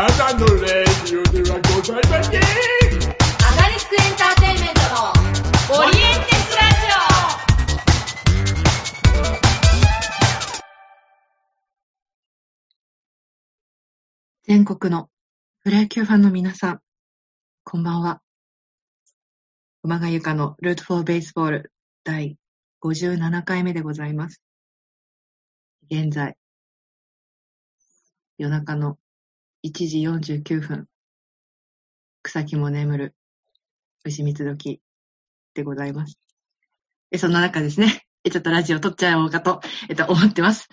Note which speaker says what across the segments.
Speaker 1: ただのレディオではございません。
Speaker 2: アガリスクエンターテインメントのオリエンテスラジオ
Speaker 3: 全国のプロ野球ファンの皆さん、こんばんは。熊谷由香のルートフォーベースボール第57回目でございます。現在、夜中の1時49分、草木も眠る牛蜜時でございます。え、そんな中ですね、えちょっとラジオ撮っちゃおうかと、えっと、思ってます。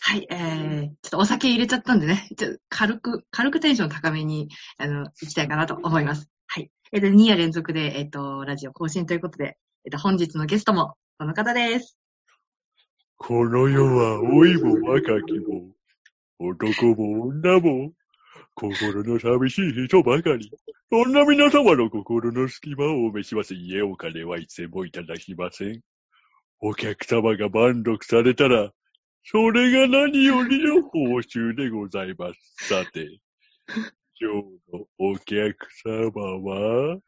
Speaker 3: はい、えー、ちょっとお酒入れちゃったんでね、ちょっと軽く、軽くテンション高めに、あの、行きたいかなと思います。はい。えっと、2夜連続で、えっと、ラジオ更新ということで、えっと、本日のゲストも、この方です。
Speaker 1: この世は老いも若きも、男も女も、心の寂しい人ばかり。そんな皆様の心の隙間をお召します家お金はいつでもいただきません。お客様が満足されたら、それが何よりの報酬でございます。さて、今日のお客様は？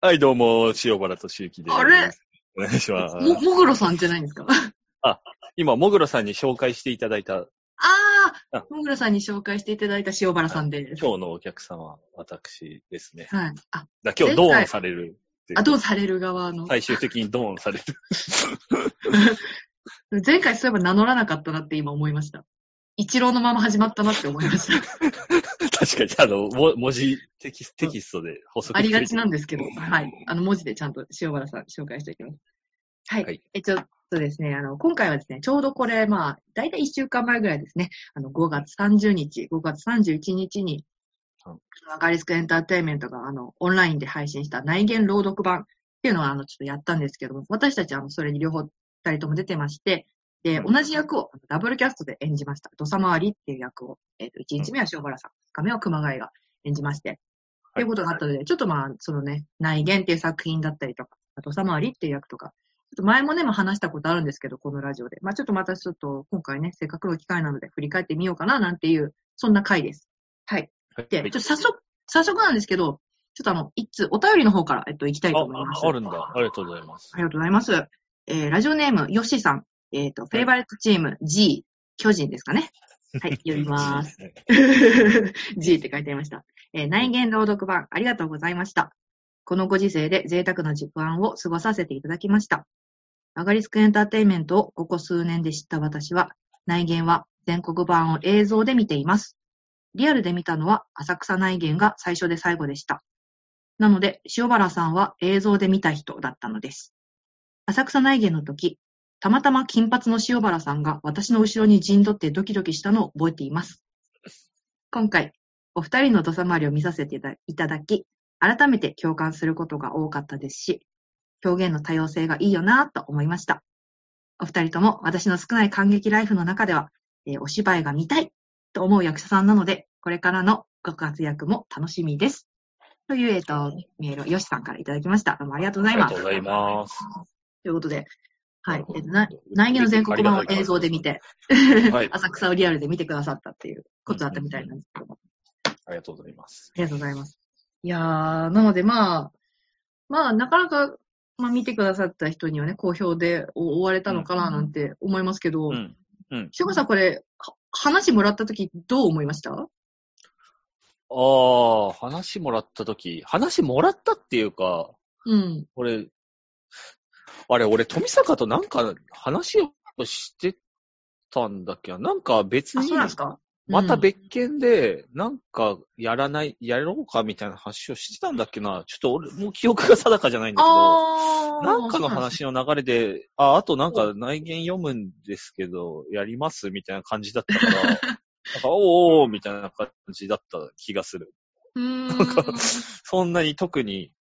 Speaker 4: はい、どうも、塩原敏之です。
Speaker 3: あれ？
Speaker 4: お願いします。
Speaker 3: も、もぐろさんじゃないんですか？
Speaker 4: 今、もぐろさんに紹介していただいた、
Speaker 3: あ
Speaker 4: あ
Speaker 3: あ、もぐろさんに紹介していただいた塩原さんです。
Speaker 4: 今日のお客様、私ですね。
Speaker 3: はい。あ、
Speaker 4: だ今日、ドーンされる。
Speaker 3: あ、どうされる側の。
Speaker 4: 最終的にドーンされる。
Speaker 3: 前回そういえば名乗らなかったなって今思いました。一郎のまま始まったなって思いました。
Speaker 4: 確かに、あの、も文字テキステキストで補足
Speaker 3: ありがちなん
Speaker 4: で
Speaker 3: ですけど、はい。あの、文字でちゃんと塩原さん紹介していきます。はい。
Speaker 4: はい
Speaker 3: え、ちょっとですね、あの、今回はですね、ちょうどこれ、まあ、だいたい1週間前ぐらいですね、あの、5月30日、5月31日に
Speaker 4: うん、
Speaker 3: アガリスクエンターテインメントが、あの、オンラインで配信した内言朗読版っていうのは、あの、ちょっとやったんですけども、私たちは、あの、それに両方、二人とも出てまして、で、
Speaker 4: うん。
Speaker 3: 同じ役をダブルキャストで演じました。土佐回りっていう役を、えっ、と、1日目は塩原さん、2日目は熊谷が演じまして、っていうことがあったので、ちょっとまあ、そのね、内言っていう作品だったりとか、あと、さ回りっていう役とか、ちょっと前もね、まあ話したことあるんですけど、このラジオで。まあちょっとまたちょっと、今回ね、せっかくの機会なので振り返ってみようかな、なんていう、そんな回です。はい。
Speaker 4: はい
Speaker 3: で、ちょっと早速、早速なんですけど、ちょっとあの、一通、お便りの方から、えっと、行きたいと思います。
Speaker 4: あ、あるんだ。ありがとうございます
Speaker 3: あ。りがとうございます。えー、ラジオネーム、ヨッシーさん。えっ、と、フェイバレットチーム G、巨人ですかね。はい、読みます。G って書いてありました。えー内言朗読版、ありがとうございました。このご時世で贅沢な時間を過ごさせていただきました。アガリスクエンターテイメントをここ数年で知った私は、内言は全国版を映像で見ています。リアルで見たのは浅草内言が最初で最後でした。なので、塩原さんは映像で見た人だったのです。浅草内言の時、たまたま金髪の塩原さんが私の後ろに陣取ってドキドキしたのを覚えています。今回、お二人の土佐回りを見させていただき、改めて共感することが多かったですし、表現の多様性がいいよなぁと思いました。お二人とも私の少ない感激ライフの中では、えーお芝居が見たいと思う役者さんなので、これからのご活躍も楽しみです。という、えっ、と、メールをよしさんからいただきました。どうもありがとうございます。
Speaker 4: ありがとうございます。
Speaker 3: ということで、はい。えっとな内議の全国版を映像で見て、
Speaker 4: はい
Speaker 3: 浅草をリアルで見てくださったっていうことだったみたいなんですけども。
Speaker 4: ありがとうございます。
Speaker 3: ありがとうございます。いやー、なのでまあ、まあ、なかなか、まあ見てくださった人にはね、好評で終われたのかななんて思いますけど、
Speaker 4: うん。うん。
Speaker 3: しょさんこれ、は話もらったときどう思いました？
Speaker 4: ああ、話もらったとき、話もらったっていうか、
Speaker 3: うん。
Speaker 4: 俺、あれ、俺、富坂となんか話をしてたんだっけな？なんか別
Speaker 3: あ、
Speaker 4: に
Speaker 3: そうなんですか？
Speaker 4: また別件で、なんかやらない、やろうかみたいな話をしてたんだっけなちょっと俺、もう記憶が定かじゃないんだけど。なんかの話の流れで、あ、あとなんか内言読むんですけど、やりますみたいな感じだったから、なんか、おーおーみたいな感じだった気がする。なんかそんなに特に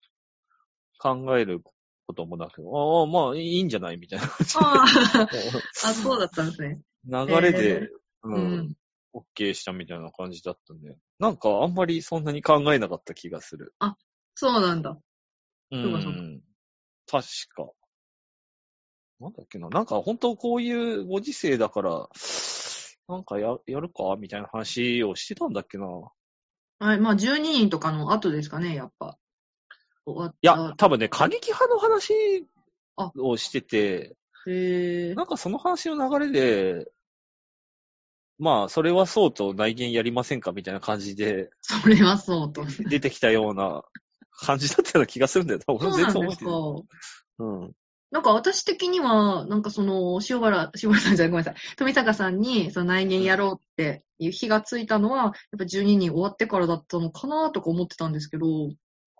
Speaker 4: 考えることもなく、ああ、まあいいんじゃないみたいな感じ
Speaker 3: あー あ、そうだったんですね。
Speaker 4: 流れ
Speaker 3: え
Speaker 4: で、
Speaker 3: う
Speaker 4: うん、
Speaker 3: ん。
Speaker 4: OK したみたいな感じだったんで、なんかあんまりそんなに考えなかった気がする。
Speaker 3: そうなんだ。
Speaker 4: うん。確か。なんだっけな。なんか本当こういうご時世だから、なんかや、やるかみたいな話をしてたんだっけな。
Speaker 3: はい、まあ12人とかの後ですかね、やっぱ。終わっ
Speaker 4: いや、多分ね、過激派の話
Speaker 3: あ
Speaker 4: をしてて、
Speaker 3: へえ。
Speaker 4: なんかその話の流れで、まあ、それはそうと内見やりませんかみたいな感じで
Speaker 3: それはそうと。
Speaker 4: 出てきたような感じだったような気がするんだよ。俺も全
Speaker 3: そうなんですか
Speaker 4: 然覚えてない。。うん。
Speaker 3: なんか私的には、なんかその、塩原、塩原さんじゃないごめんなさい。富坂さんに、その内見やろうっていう日がついたのは、やっぱ12人終わってからだったのかなとか思ってたんですけど、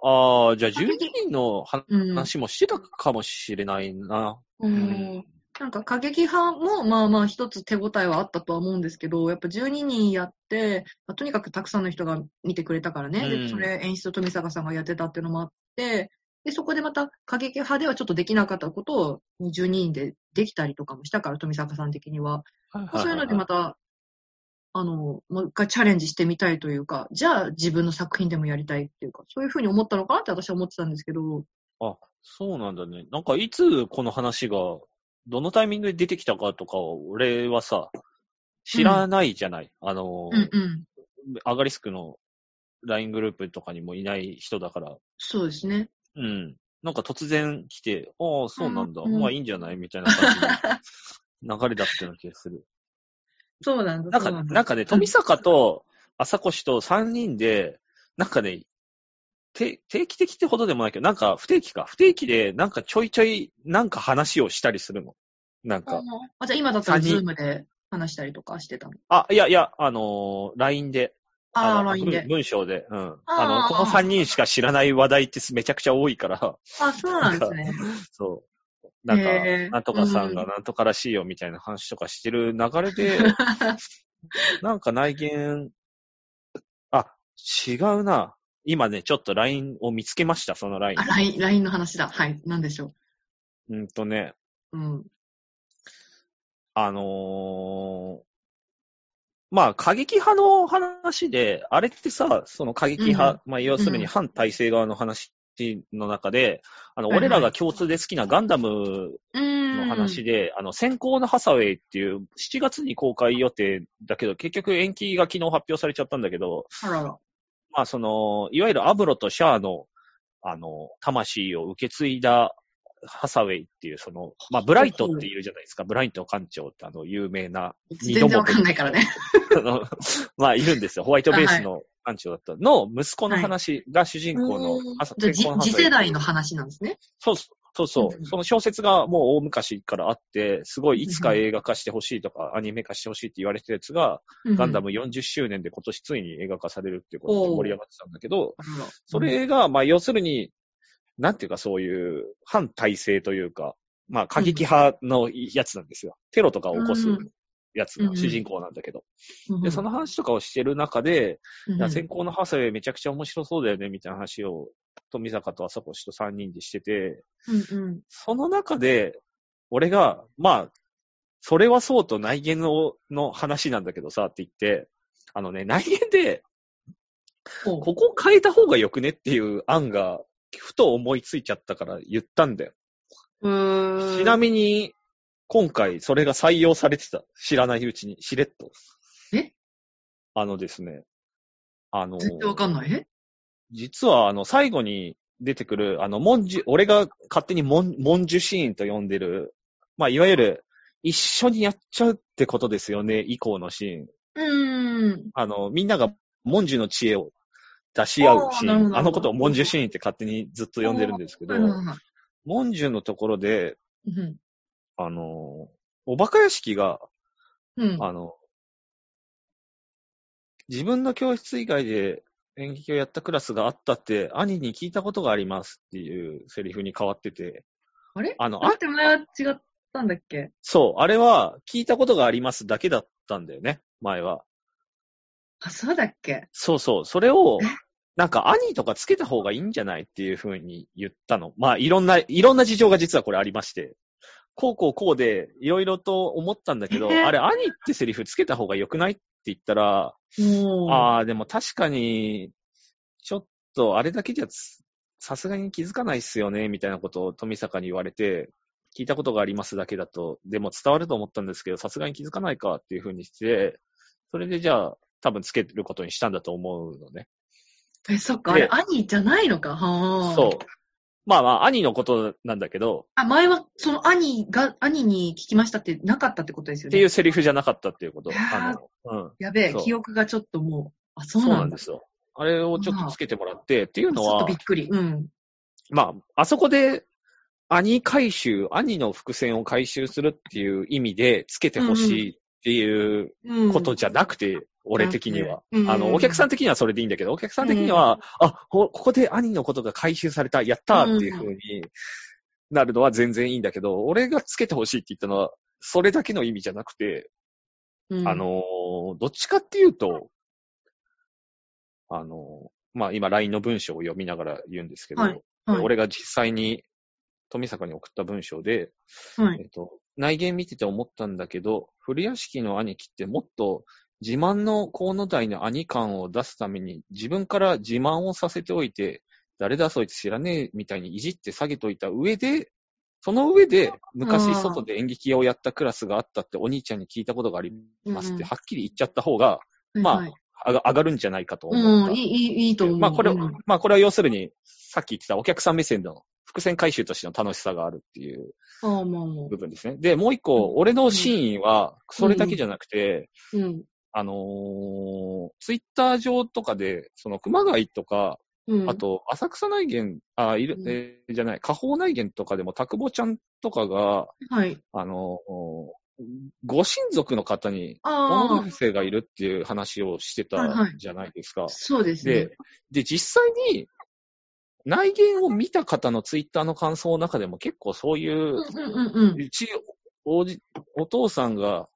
Speaker 4: ああ、じゃあ12人の
Speaker 3: うん。
Speaker 4: 話もしてたかもしれないな。
Speaker 3: うんなんか過激派もまあまあ一つ手応えはあったとは思うんですけど、やっぱ12人やって、まあとにかくたくさんの人が見てくれたからね、
Speaker 4: うん
Speaker 3: でそれ演出を富坂さんがやってたっていうのもあって、で、そこでまた過激派ではちょっとできなかったことを12人でできたりとかもしたから、富坂さん的には。
Speaker 4: はい
Speaker 3: そういうのでまた、あの、もう一回チャレンジしてみたいというか、じゃあ自分の作品でもやりたいっていうか、そういうふうに思ったのかなって私は思ってたんですけど、
Speaker 4: あ、そうなんだね。なんかいつこの話が、どのタイミングで出てきたかとかを、俺はさ、知らないじゃない。あの、
Speaker 3: うんうん。
Speaker 4: アガリスクの LINE グループとかにもいない人だから、
Speaker 3: そうですね。
Speaker 4: うん。なんか突然来て、ああ、そうなんだ。
Speaker 3: うん
Speaker 4: まあいいんじゃないみたいな感じの 流れだったような気がする。
Speaker 3: そうなんだ。
Speaker 4: なんか、
Speaker 3: そうだ
Speaker 4: なんかね、富坂と朝越と3人で、なんかね、て定期的ってほどでもないけど、なんか不定期か。不定期で、なんかちょいちょい、なんか話をしたりするの。なんか。
Speaker 3: あ、じゃあ今だったらズームで話したりとかしてたの？
Speaker 4: あ、いやいや、あのー LINE で。
Speaker 3: ああ、
Speaker 4: の
Speaker 3: LINE で
Speaker 4: 文。文章で。うん。
Speaker 3: あ
Speaker 4: の、この3人しか知らない話題ってめちゃくちゃ多いから、
Speaker 3: あ、そうなんですね。
Speaker 4: そう。なんかなんとかさんが
Speaker 3: うん
Speaker 4: なんとからしいよみたいな話とかしてる流れで、なんか内見、あ、違うな。今ね、ちょっと LINE を見つけました、その LINE
Speaker 3: あ、。LINE、LINE の話だ。はい。なんでしょ
Speaker 4: うんとね、
Speaker 3: う。うん。
Speaker 4: あのーまあ、過激派の話で、あれってさ、その過激派、まあ、要するに反体制側の話の中で、あの、
Speaker 3: はいはい
Speaker 4: 俺らが共通で好きなガンダム
Speaker 3: うーん。
Speaker 4: の話で、あの、先行のハサウェイっていう、7月に公開予定だけど、結局延期が昨日発表されちゃったんだけど、
Speaker 3: あらら。
Speaker 4: まあ、その、いわゆるアブロとシャアの、あの、魂を受け継いだハサウェイっていう、その、まあ、ブライトっていうじゃないですか。ブライト艦長ってあの、有名な、二度も
Speaker 3: 全然わかんないからね。
Speaker 4: あのまあ、いるんですよ。ホワイトベースの艦長だったの、息子の話が主人公のハサ、ウェイ
Speaker 3: 次世代の話なんですね。
Speaker 4: そうそうそうう。
Speaker 3: ん
Speaker 4: その小説がもう大昔からあって、すごいいつか映画化してほしいとか、アニメ化してほしいって言われてたやつが、ガンダ
Speaker 3: ム。
Speaker 4: ム40周年で今年ついに映画化されるっていうことで盛り上がってたんだけど、そ、れが、まあ要するに、なんていうかそういう反体制というか、まあ過激派のやつなんですよ。テロとかを起こす
Speaker 3: うん
Speaker 4: やつが主人公なんだけど。
Speaker 3: うん
Speaker 4: で、その話とかをしてる中で、先行のハサウェイめちゃくちゃ面白そうだよね、みたいな話を、富坂と朝越と3人でしてて、
Speaker 3: うんうん。
Speaker 4: その中で、俺が、まあ、それはそうと内言のの話なんだけどさ、って言って、あのね、内言で、ここ変えた方がよくねっていう案が、ふと思いついちゃったから言ったんだよ。ちなみに、今回それが採用されてた。知らないうちに、しれっと。
Speaker 3: え？
Speaker 4: あのですね、あの、
Speaker 3: 全然わかんない？え？
Speaker 4: 実はあの、最後に出てくる、あの、文殊、俺が勝手に文文殊シーンと呼んでる、まあ、いわゆる、一緒にやっちゃうってことですよね、以降のシーン。
Speaker 3: うーん。
Speaker 4: あの、みんなが文殊の知恵を出し合うシーン。
Speaker 3: あ
Speaker 4: のことを文殊シーンって勝手にずっと呼んでるんですけど、
Speaker 3: うん
Speaker 4: 文殊のところで、
Speaker 3: うん
Speaker 4: あの、おバカ屋敷が、
Speaker 3: うん。
Speaker 4: あの、自分の教室以外で演劇をやったクラスがあったって、兄に聞いたことがありますっていうセリフに変わってて、
Speaker 3: あれ？
Speaker 4: あの、あ
Speaker 3: だって前は違ったんだっけ？
Speaker 4: そう、あれは聞いたことがありますだけだったんだよね、前は。
Speaker 3: あ、そうだっけ？
Speaker 4: そうそう、それを
Speaker 3: え、
Speaker 4: なんか兄とかつけた方がいいんじゃないっていう風に言ったの。まあ、いろんな、いろんな事情が実はこれありまして。こうこうこうで、いろいろと思ったんだけど、
Speaker 3: え
Speaker 4: あれ、兄ってセリフつけた方が良くないって言ったら。ああ、でも確かに、ちょっとあれだけじゃつさすがに気づかないっすよね、みたいなことを富坂に言われて、聞いたことがありますだけだと、でも伝わると思ったんですけど、さすがに気づかないかっていうふうにして、それでじゃあ、多分つけることにしたんだと思うのね。
Speaker 3: え、そっか、あ
Speaker 4: で
Speaker 3: れ、兄じゃないのか。はあ。
Speaker 4: そう。まあまあ、兄のことなんだけど、
Speaker 3: あ、前は、その兄が、兄に聞きましたってなかったってことですよね。
Speaker 4: っていうセリフじゃなかったっていうこと。あの、うん。
Speaker 3: やべえ記憶がちょっともう、あ、そ
Speaker 4: そうう
Speaker 3: な
Speaker 4: んんですよ。あれをちょっとつけてもらって、っていうのは
Speaker 3: ちょっとびっ、くり。うん。
Speaker 4: まあ、あそこで、兄回収、兄の伏線を回収するっていう意味でつけてほしいっていう
Speaker 3: うん。
Speaker 4: ことじゃなくて、俺的には。
Speaker 3: うん。
Speaker 4: あの、お客さん的にはそれでいいんだけど、お客さん的には、あ、こここで兄のことが回収された、やったーっていう風になるのは全然いいんだけど、俺がつけてほしいって言ったのは、それだけの意味じゃなくて、
Speaker 3: うん。
Speaker 4: あ、のーどっちかっていうと、あのーまあ、今 LINE の文章を読みながら言うんですけど、
Speaker 3: はい。はい。
Speaker 4: 俺が実際に富坂に送った文章で、
Speaker 3: はい。
Speaker 4: えっと、内言見てて思ったんだけど、古屋敷の兄貴ってもっと自慢の河野台の兄感を出すために自分から自慢をさせておいて、誰だそいつ知らねえみたいにいじって下げといた上で、その上で昔外で演劇をやったクラスがあったってお兄ちゃんに聞いたことがありますって
Speaker 3: うん
Speaker 4: はっきり言っちゃった方が、まあ上がるんじゃないかと思った。
Speaker 3: うん、いい、いい、いいと思う。
Speaker 4: まあこれ、
Speaker 3: うん
Speaker 4: まあこれは要するに、さっき言ってたお客さん目線の伏線回収としての楽しさがあるっていう。部分ですね。で、もう一個、俺のシーンは、それだけじゃなくて、
Speaker 3: うん。
Speaker 4: あのーツイッター上とかで、その熊谷とか、
Speaker 3: うん。
Speaker 4: あと、浅草内言、あ、いる、
Speaker 3: うん
Speaker 4: えーじゃない、下方内言とかでも、たくぼちゃんとかが、
Speaker 3: はい。
Speaker 4: あのーご親族の方に、
Speaker 3: ああ
Speaker 4: 小野生がいるっていう話をして
Speaker 3: はいはい
Speaker 4: たじゃないですか。
Speaker 3: そうですね
Speaker 4: で。、で、実際に、内言を見た方のツイッターの感想の中でも結構そういう。
Speaker 3: う
Speaker 4: ち、おじ、お父さんが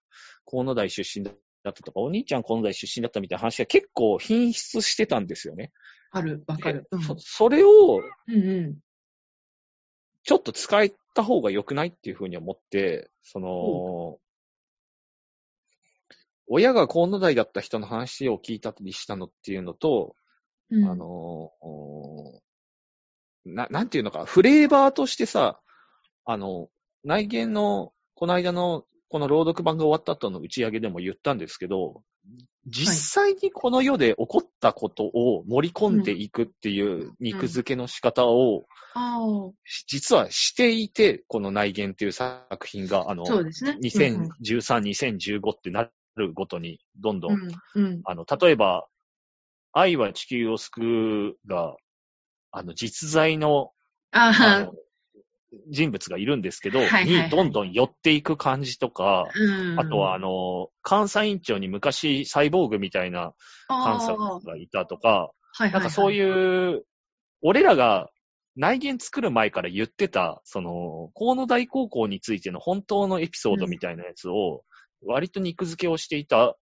Speaker 4: 河野台出身だったとか、お兄ちゃん河野台出身だったみたいな話が結構品質してたんですよね。
Speaker 3: ある、わかる。うん
Speaker 4: そそれを
Speaker 3: うんうん。
Speaker 4: ちょっと使えた方が良くないっていうふうに思って、その、親が河野台だった人の話を聞いたりしたのっていうのと、
Speaker 3: うん
Speaker 4: あの、おな、なんていうのか、フレーバーとしてさ、あの、内見の、この間の、この朗読版が終わった後の打ち上げでも言ったんですけど、実際にこの世で起こったことを盛り込んでいくっていう肉付けの仕方を、実はしていて、この内言っていう作品が、あの、
Speaker 3: ね。
Speaker 4: 2013、2015ってなるごとに、どんどん。あの、例えば、愛は地球を救うが、あの、実在の、人物がいるんですけど、
Speaker 3: はいはいはい
Speaker 4: にどんどん寄っていく感じとか、
Speaker 3: うん。
Speaker 4: あとは、あの、監査委員長に昔サイボーグみたいな監査がいたとか、
Speaker 3: はいはいはい。
Speaker 4: なんかそういう、俺らが内言作る前から言ってた、その、河野大高校についての本当のエピソードみたいなやつを、割と肉付けをしていた、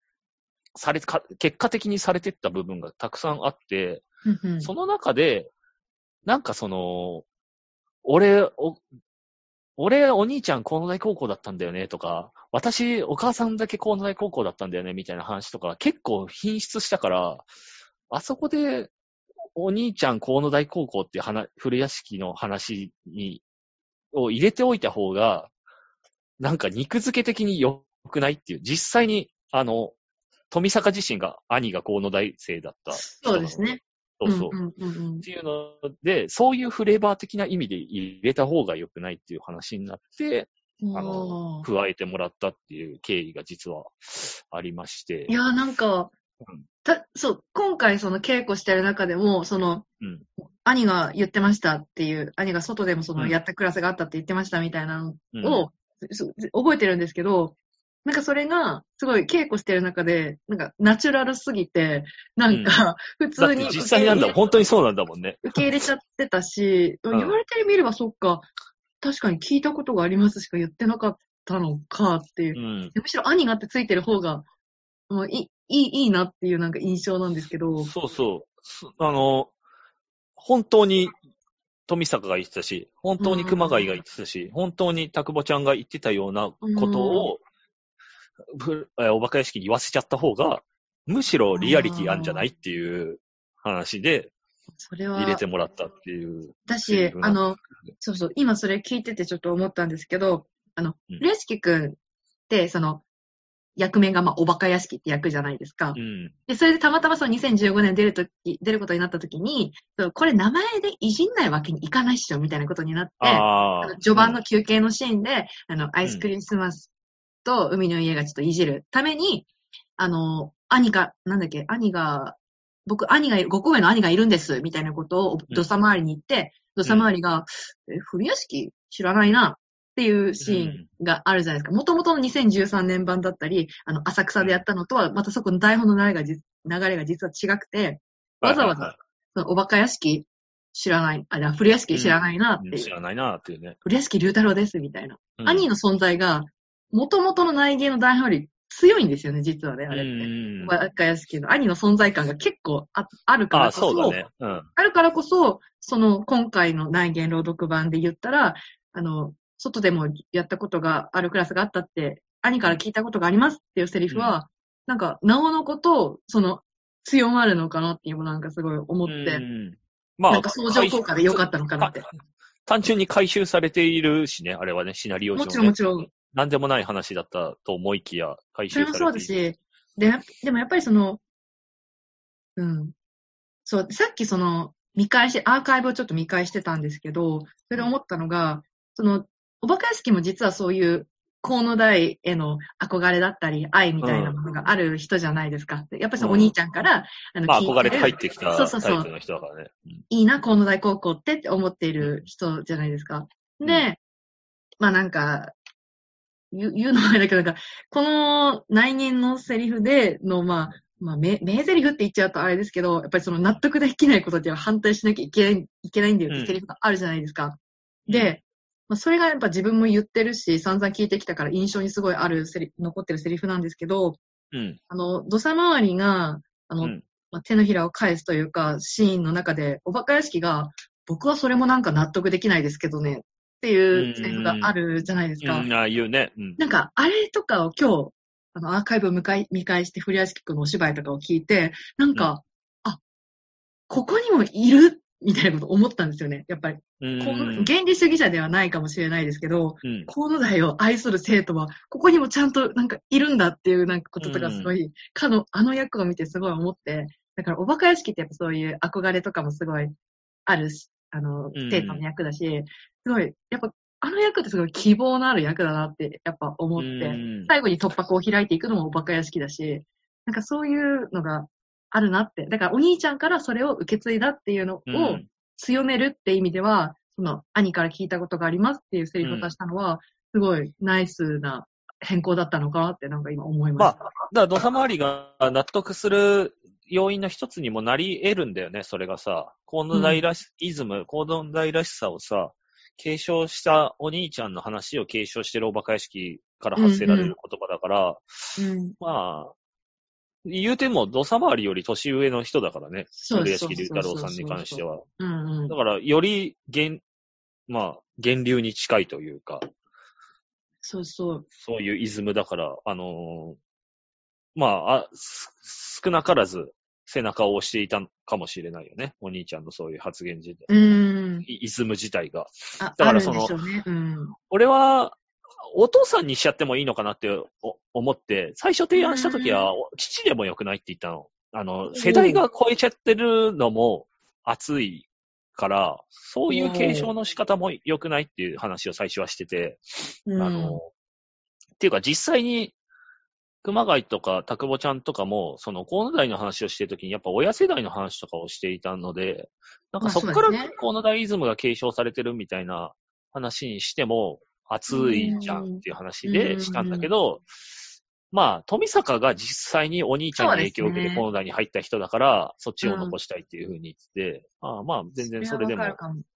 Speaker 4: され、か結果的にされてった部分がたくさんあって、その中で、なんかその、俺、お、俺、お兄ちゃん、河野大高校だったんだよね、とか、私、お母さんだけ河野大高校だったんだよね、みたいな話とか、結構品質したから、あそこで、お兄ちゃん、河野大高校っていう話、古屋敷の話に、を入れておいた方が、なんか肉付け的に良くないっていう、実際に、あの、富坂自身が兄が河野大生だった。
Speaker 3: そうですね。
Speaker 4: そうそう。っていうので、そういうフレーバー的な意味で入れた方が良くないっていう話になって、
Speaker 3: うん。
Speaker 4: あの加えてもらったっていう経緯が実はありまして。
Speaker 3: いやーなんか
Speaker 4: うん、
Speaker 3: た、そう、今回その稽古してる中でも、その、
Speaker 4: うん
Speaker 3: 兄が言ってましたっていう、兄が外でもその
Speaker 4: うん
Speaker 3: やったクラスがあったって言ってましたみたいなの
Speaker 4: うん
Speaker 3: を、そう覚えてるんですけど、なんかそれが、すごい稽古してる中で、なんかナチュラルすぎて、なんか、普
Speaker 4: だ
Speaker 3: 通に受
Speaker 4: って実際なんだ、本当にそうなんだもんね。
Speaker 3: 受け入れちゃってたし、
Speaker 4: ん
Speaker 3: 言われてみればそっか、確かに聞いたことがありますしか言ってなかったのかっていう
Speaker 4: う。ん。
Speaker 3: むしろ兄がってついてる方が、もういい、いい、いいなっていうなんか印象なんですけど。
Speaker 4: そうそう。すあの、本当に富坂が言ってたし、本当に熊谷が言ってたし、本当に田久保ちゃんが言ってたようなことを、お化け屋敷に言わせちゃった方が、むしろリアリティあんじゃないっていう話で
Speaker 3: それは、
Speaker 4: 入れてもらったっていう。
Speaker 3: だしあの、そうそう、今それ聞いててちょっと思ったんですけど、あの、
Speaker 4: うん
Speaker 3: レスキ君って、その、役名がまあ、おバカ屋敷って役じゃないですか。
Speaker 4: うん。
Speaker 3: で、それでたまたまその2015年出るとき、出ることになったときに、これ名前でいじんないわけにいかないっしょ、みたいなことになって。序盤の休憩のシーンで、あの、アイスクリスマスと海の家がちょっといじるために、あの、兄が、なんだっけ、兄が、僕、兄がいる、5個上の兄がいるんです、みたいなことを、
Speaker 4: うん。
Speaker 3: 土佐回りに言って、土佐回りが、え、古屋敷知らないな、っていうシーンがあるじゃないですか。もともとの2013年版だったり、あの、浅草でやったのとは、またそこの台本の流れがじ、流れが実は違くて、わざわざ、そのおバカ屋敷知らない、あ、じゃあ古屋敷知らないなっていう。
Speaker 4: うん。知らないなっていうね。
Speaker 3: 古屋敷龍太郎です、みたいな。
Speaker 4: うん。
Speaker 3: 兄の存在が、元々の内芸の台本より強いんですよね、実はね、あ
Speaker 4: う
Speaker 3: れって。
Speaker 4: ん。
Speaker 3: 若屋敷の兄の存在感が結構ああるか
Speaker 4: ああ、
Speaker 3: らこそ、
Speaker 4: そうだね。うん。
Speaker 3: あるからこそ、その今回の内言朗読版で言ったら、あの、外でもやったことがあるクラスがあったって、兄から聞いたことがありますっていうセリフは、なんか、なおのこと、その、強まるのかなっていうのをなんかすごい思って、
Speaker 4: うんまあ、
Speaker 3: なんか相乗効果で良かったのかなって。
Speaker 4: 単純に回収されているしね、あれはね、シナリオ上、ね。
Speaker 3: もちろんもちろん、
Speaker 4: なんでもない話だったと思いきや、回
Speaker 3: それも
Speaker 4: 収されている。
Speaker 3: そうだし、で、でもやっぱりその、うん。そう、さっきその、見返し、アーカイブをちょっと見返してたんですけど、それで思ったのが、その、おバカ屋敷も実はそういう、河野大への憧れだったり、愛みたいなものがある人じゃないですか。やっぱりそのお兄ちゃんから、あの、
Speaker 4: まあ、憧れて入
Speaker 3: る
Speaker 4: ってきた
Speaker 3: そうそうそう
Speaker 4: タイプの人だからね。
Speaker 3: いいな、河野大高校ってって思っている人じゃないですか。
Speaker 4: うん
Speaker 3: で、まあなんか、言う言うのはだけど、なんか、この内言のセリフでの、まあ、まあ、名、名台詞って言っちゃうとあれですけど、やっぱりその納得できないことでは反対しなきゃいけない、いけないんだよっ
Speaker 4: うん
Speaker 3: てセリフがあるじゃないですか。
Speaker 4: うん
Speaker 3: で、まあ、それがやっぱ自分も言ってるし、散々聞いてきたから印象にすごいあるセリ残ってるセリフなんですけど、
Speaker 4: うん。
Speaker 3: あの、土佐回りが、あの、
Speaker 4: うん
Speaker 3: まあ、手のひらを返すというか、シーンの中で、おバカ屋敷が、僕はそれもなんか納得できないですけどね、っていうセリフがあるじゃないですか。
Speaker 4: うん、ああいうね。うん。
Speaker 3: なんか、あれとかを今日、あの、アーカイブを見返見返して、古屋敷くんのお芝居とかを聞いて、なんか、あ、ここにもいる？みたいなこと思ったんですよね。やっぱり。原理主義者ではないかもしれないですけど、
Speaker 4: うん。
Speaker 3: 河野台を愛する生徒は、ここにもちゃんとなんかいるんだっていうなんかこととかすごい、かの、あの役を見てすごい思って、だからおバカ屋敷ってやっぱそういう憧れとかもすごいあるし、あの、
Speaker 4: うん
Speaker 3: 生徒の役だし、すごい、やっぱあの役ってすごい希望のある役だなってやっぱ思って、
Speaker 4: うん
Speaker 3: 最後に突破口を開いていくのもおバカ屋敷だし、なんかそういうのがあるなって。だからお兄ちゃんからそれを受け継いだっていうのを
Speaker 4: うん
Speaker 3: 強めるって意味では、その兄から聞いたことがありますっていうセリフを出したのは、すごいナイスな変更だったのかなってなんか今思いました。
Speaker 4: だから、土佐回りが納得する要因の一つにもなり得るんだよね、それがさ。河野大らし、イズム、河野大らしさをさ、継承したお兄ちゃんの話を継承してるおバカ屋敷から発せられる言葉だから、
Speaker 3: うん。
Speaker 4: まあ、言うても土佐回りより年上の人だからね。
Speaker 3: そう
Speaker 4: 古屋敷龍太郎さんに関しては。
Speaker 3: うんうん
Speaker 4: だ。から、より、源、まあ、源流に近いというか、
Speaker 3: そうそう。
Speaker 4: そういうイズムだから、あのーまああす、少なからず背中を押していたかもしれないよね。お兄ちゃんのそういう発言自体、
Speaker 3: うーん。
Speaker 4: イイズム自体が。
Speaker 3: あ、
Speaker 4: だからその
Speaker 3: ね。うん。
Speaker 4: 俺は、お父さんにしちゃってもいいのかなってお思って、最初提案した時は、お父でもよくないって言ったの。あの、世代が超えちゃってるのも熱いから、そういう継承の仕方も良くないっていう話を最初はしてて、
Speaker 3: うん、
Speaker 4: あの、っていうか実際に、熊谷とか、田久保ちゃんとかも、その、河野台の話をしてるときに、やっぱ親世代の話とかをしていたので、なんかそこから河野台イズムが継承されてるみたいな話にしても、熱いじゃんっていう話でしたんだけど、まあ、富坂が実際にお兄ちゃんに影響を受けて河野台に入った人だから、そっちを残したいっていうふうに言ってて、ああまあ、全然それでも。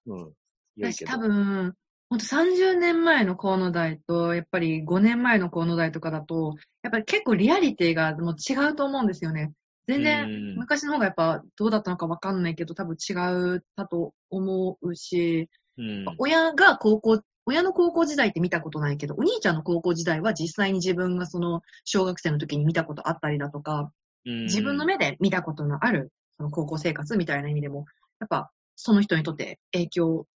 Speaker 4: うん、良いけど。
Speaker 3: 私多分、ほんと30年前の河野台と、やっぱり5年前の河野台とかだと、やっぱり結構リアリティがもう違うと思うんですよね。全然、
Speaker 4: うん
Speaker 3: 昔の方がやっぱどうだったのかわかんないけど、多分違うだと思うし、
Speaker 4: うん。
Speaker 3: 親が高校、親の高校時代って見たことないけど、お兄ちゃんの高校時代は実際に自分がその小学生の時に見たことあったりだとか、自分の目で見たことのあるその高校生活みたいな意味でも、やっぱその人にとって影響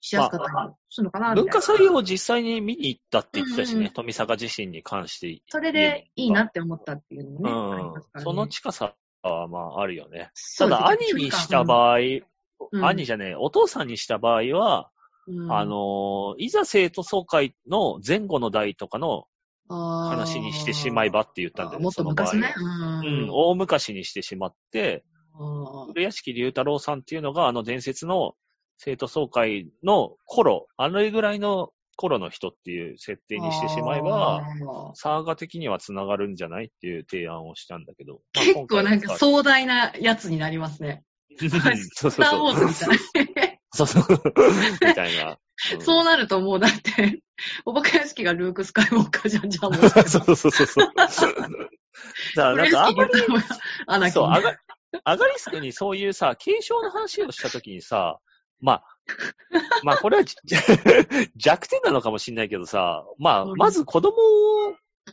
Speaker 3: しやすかったりするのかなみたいな。
Speaker 4: 文化祭を実際に見に行ったって言ってたしね、
Speaker 3: うんうん
Speaker 4: 富坂自身に関して。
Speaker 3: それでいいなって思ったっていうのもね。
Speaker 4: うん
Speaker 3: ね
Speaker 4: その近さはまああるよね。ただ、
Speaker 3: ね
Speaker 4: 兄にした場合、
Speaker 3: うん
Speaker 4: 兄じゃねえ、お父さんにした場合は、
Speaker 3: うん
Speaker 4: あのー、いざ生徒総会の前後の代とかの話
Speaker 3: 話
Speaker 4: にしてしまえばって言ったんだよね、
Speaker 3: もっと
Speaker 4: その場合は
Speaker 3: 昔ね。
Speaker 4: うん、大昔にしてしまって、古屋敷龍太郎さんっていうのが、あの伝説の生徒総会の頃、あのぐらいの頃の人っていう設定にしてしまえば、サーガ的には繋がるんじゃないっていう提案をしたんだけど。まあ
Speaker 3: 結構なんか壮大なやつになりますね。
Speaker 4: そうそう
Speaker 3: スター・ウォーズみたいな。
Speaker 4: そうそう。みたいな。うん
Speaker 3: そうなるともうだって、お化け屋敷がルーク・スカイウォーカーじゃん、じゃあもう。
Speaker 4: そうそうそうそう。だからなんかあんまり、そう、アガアガリスクにそういうさ、継承の話をしたときにさ、まあ、まあこれはじ 弱点なのかもしれないけどさ、まあ、
Speaker 3: うん
Speaker 4: まず子供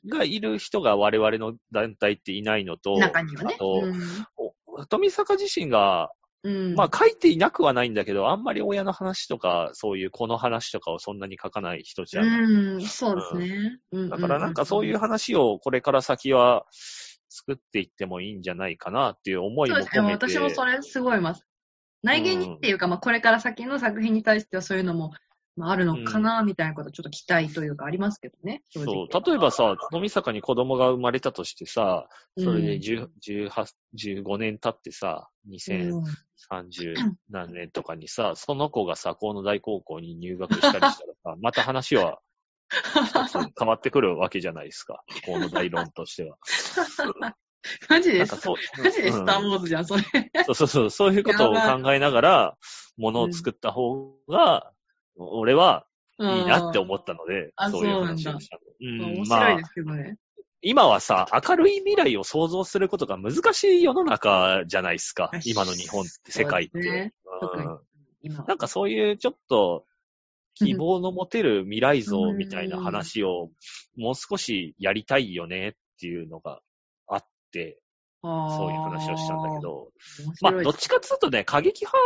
Speaker 4: がいる人が我々の団体っていないのと、
Speaker 3: 中にはね
Speaker 4: あ。と、
Speaker 3: うん
Speaker 4: お富坂自身が、
Speaker 3: うん。
Speaker 4: まあ書いていなくはないんだけど、あんまり親の話とか、そういう子の話とかをそんなに書かない人じゃん。
Speaker 3: うん、そうですね。うん
Speaker 4: だからなんかそういう話をこれから先は作っていってもいいんじゃないかなっていう思いも
Speaker 3: そうですね。
Speaker 4: 込めて。
Speaker 3: 私もそれすごいます。内言にっていうか、まあこれから先の作品に対してはそういうのも、まあ、あるのかな、みたいなことちょっと期待というかありますけどね。
Speaker 4: そう。例えばさ、富坂に子供が生まれたとしてさ、それで
Speaker 3: うん
Speaker 4: 10 18 15年経ってさ、2030何年とかにさ、その子がさ、河野大高校に入学したりしたらさ、また話は変わってくるわけじゃないですか。河野大論としては。
Speaker 3: マジで。マジでスター・
Speaker 4: うん
Speaker 3: ウォーズじゃん、それ。
Speaker 4: そうそうそう、そういうことを考えながら、ものを作った方が、俺はいいなって思ったので、
Speaker 3: あ
Speaker 4: そういう話をしたの。
Speaker 3: うん面白いで、すけどね。
Speaker 4: 今はさ、明るい未来を想像することが難しい世の中じゃないですか。今の日本って、世界って。なんかそういうちょっと、希望の持てる未来像みたいな話を、もう少しやりたいよねっていうのがそういう話をしたんだけ。ど、まあ、どっちかっつうとね、過激派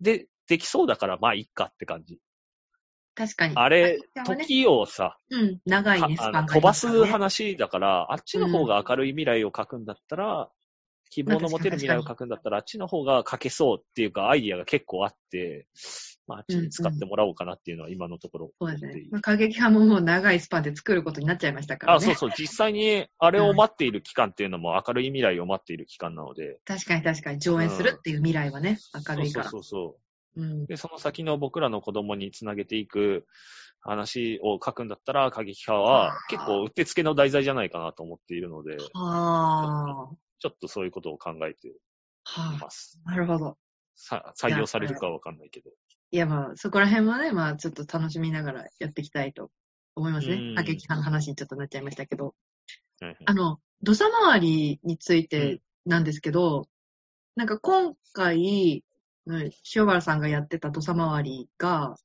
Speaker 4: でできそうだから、まあ、いっかって感じ。
Speaker 3: 確かに。
Speaker 4: あれ、
Speaker 3: ね
Speaker 4: 時をさ、
Speaker 3: うん、長いね、スパンが
Speaker 4: あの飛ばす話だから、あっちの方が明るい未来を書くんだったら、希望の持てる未来を書くんだったら、あっちの方が書けそうっていうか、アイディアが結構あって、まあ、あっちに使ってもらおうかなっていうのは今のところ
Speaker 3: そうです
Speaker 4: 思っている。。
Speaker 3: ねまあ過激派ももう長いスパンで作ることになっちゃいましたからね。
Speaker 4: あ、そうそう。実際に、あれを待っている期間っていうのも明るい未来を待っている期間なので。
Speaker 3: 確かに確かに上演するっていう未来はね、明るいから。
Speaker 4: そうそうそう。
Speaker 3: うん。
Speaker 4: で、その先の僕らの子供につなげていく話を書くんだったら、過激派は結構うってつけの題材じゃないかなと思っているので、
Speaker 3: は
Speaker 4: ちょっとそういうことを考えています。
Speaker 3: あ。なるほど。
Speaker 4: さ採用されるかはわかんないけど。
Speaker 3: いや、まあ、そこら辺はね、まあ、ちょっと楽しみながらやっていきたいと思います
Speaker 4: うん
Speaker 3: ね。過激派の話にちょっとなっちゃいましたけど。
Speaker 4: はいはい
Speaker 3: あの、土佐回りについてなんですけど、なんか今回、うん塩原さんがやってた土佐回りが、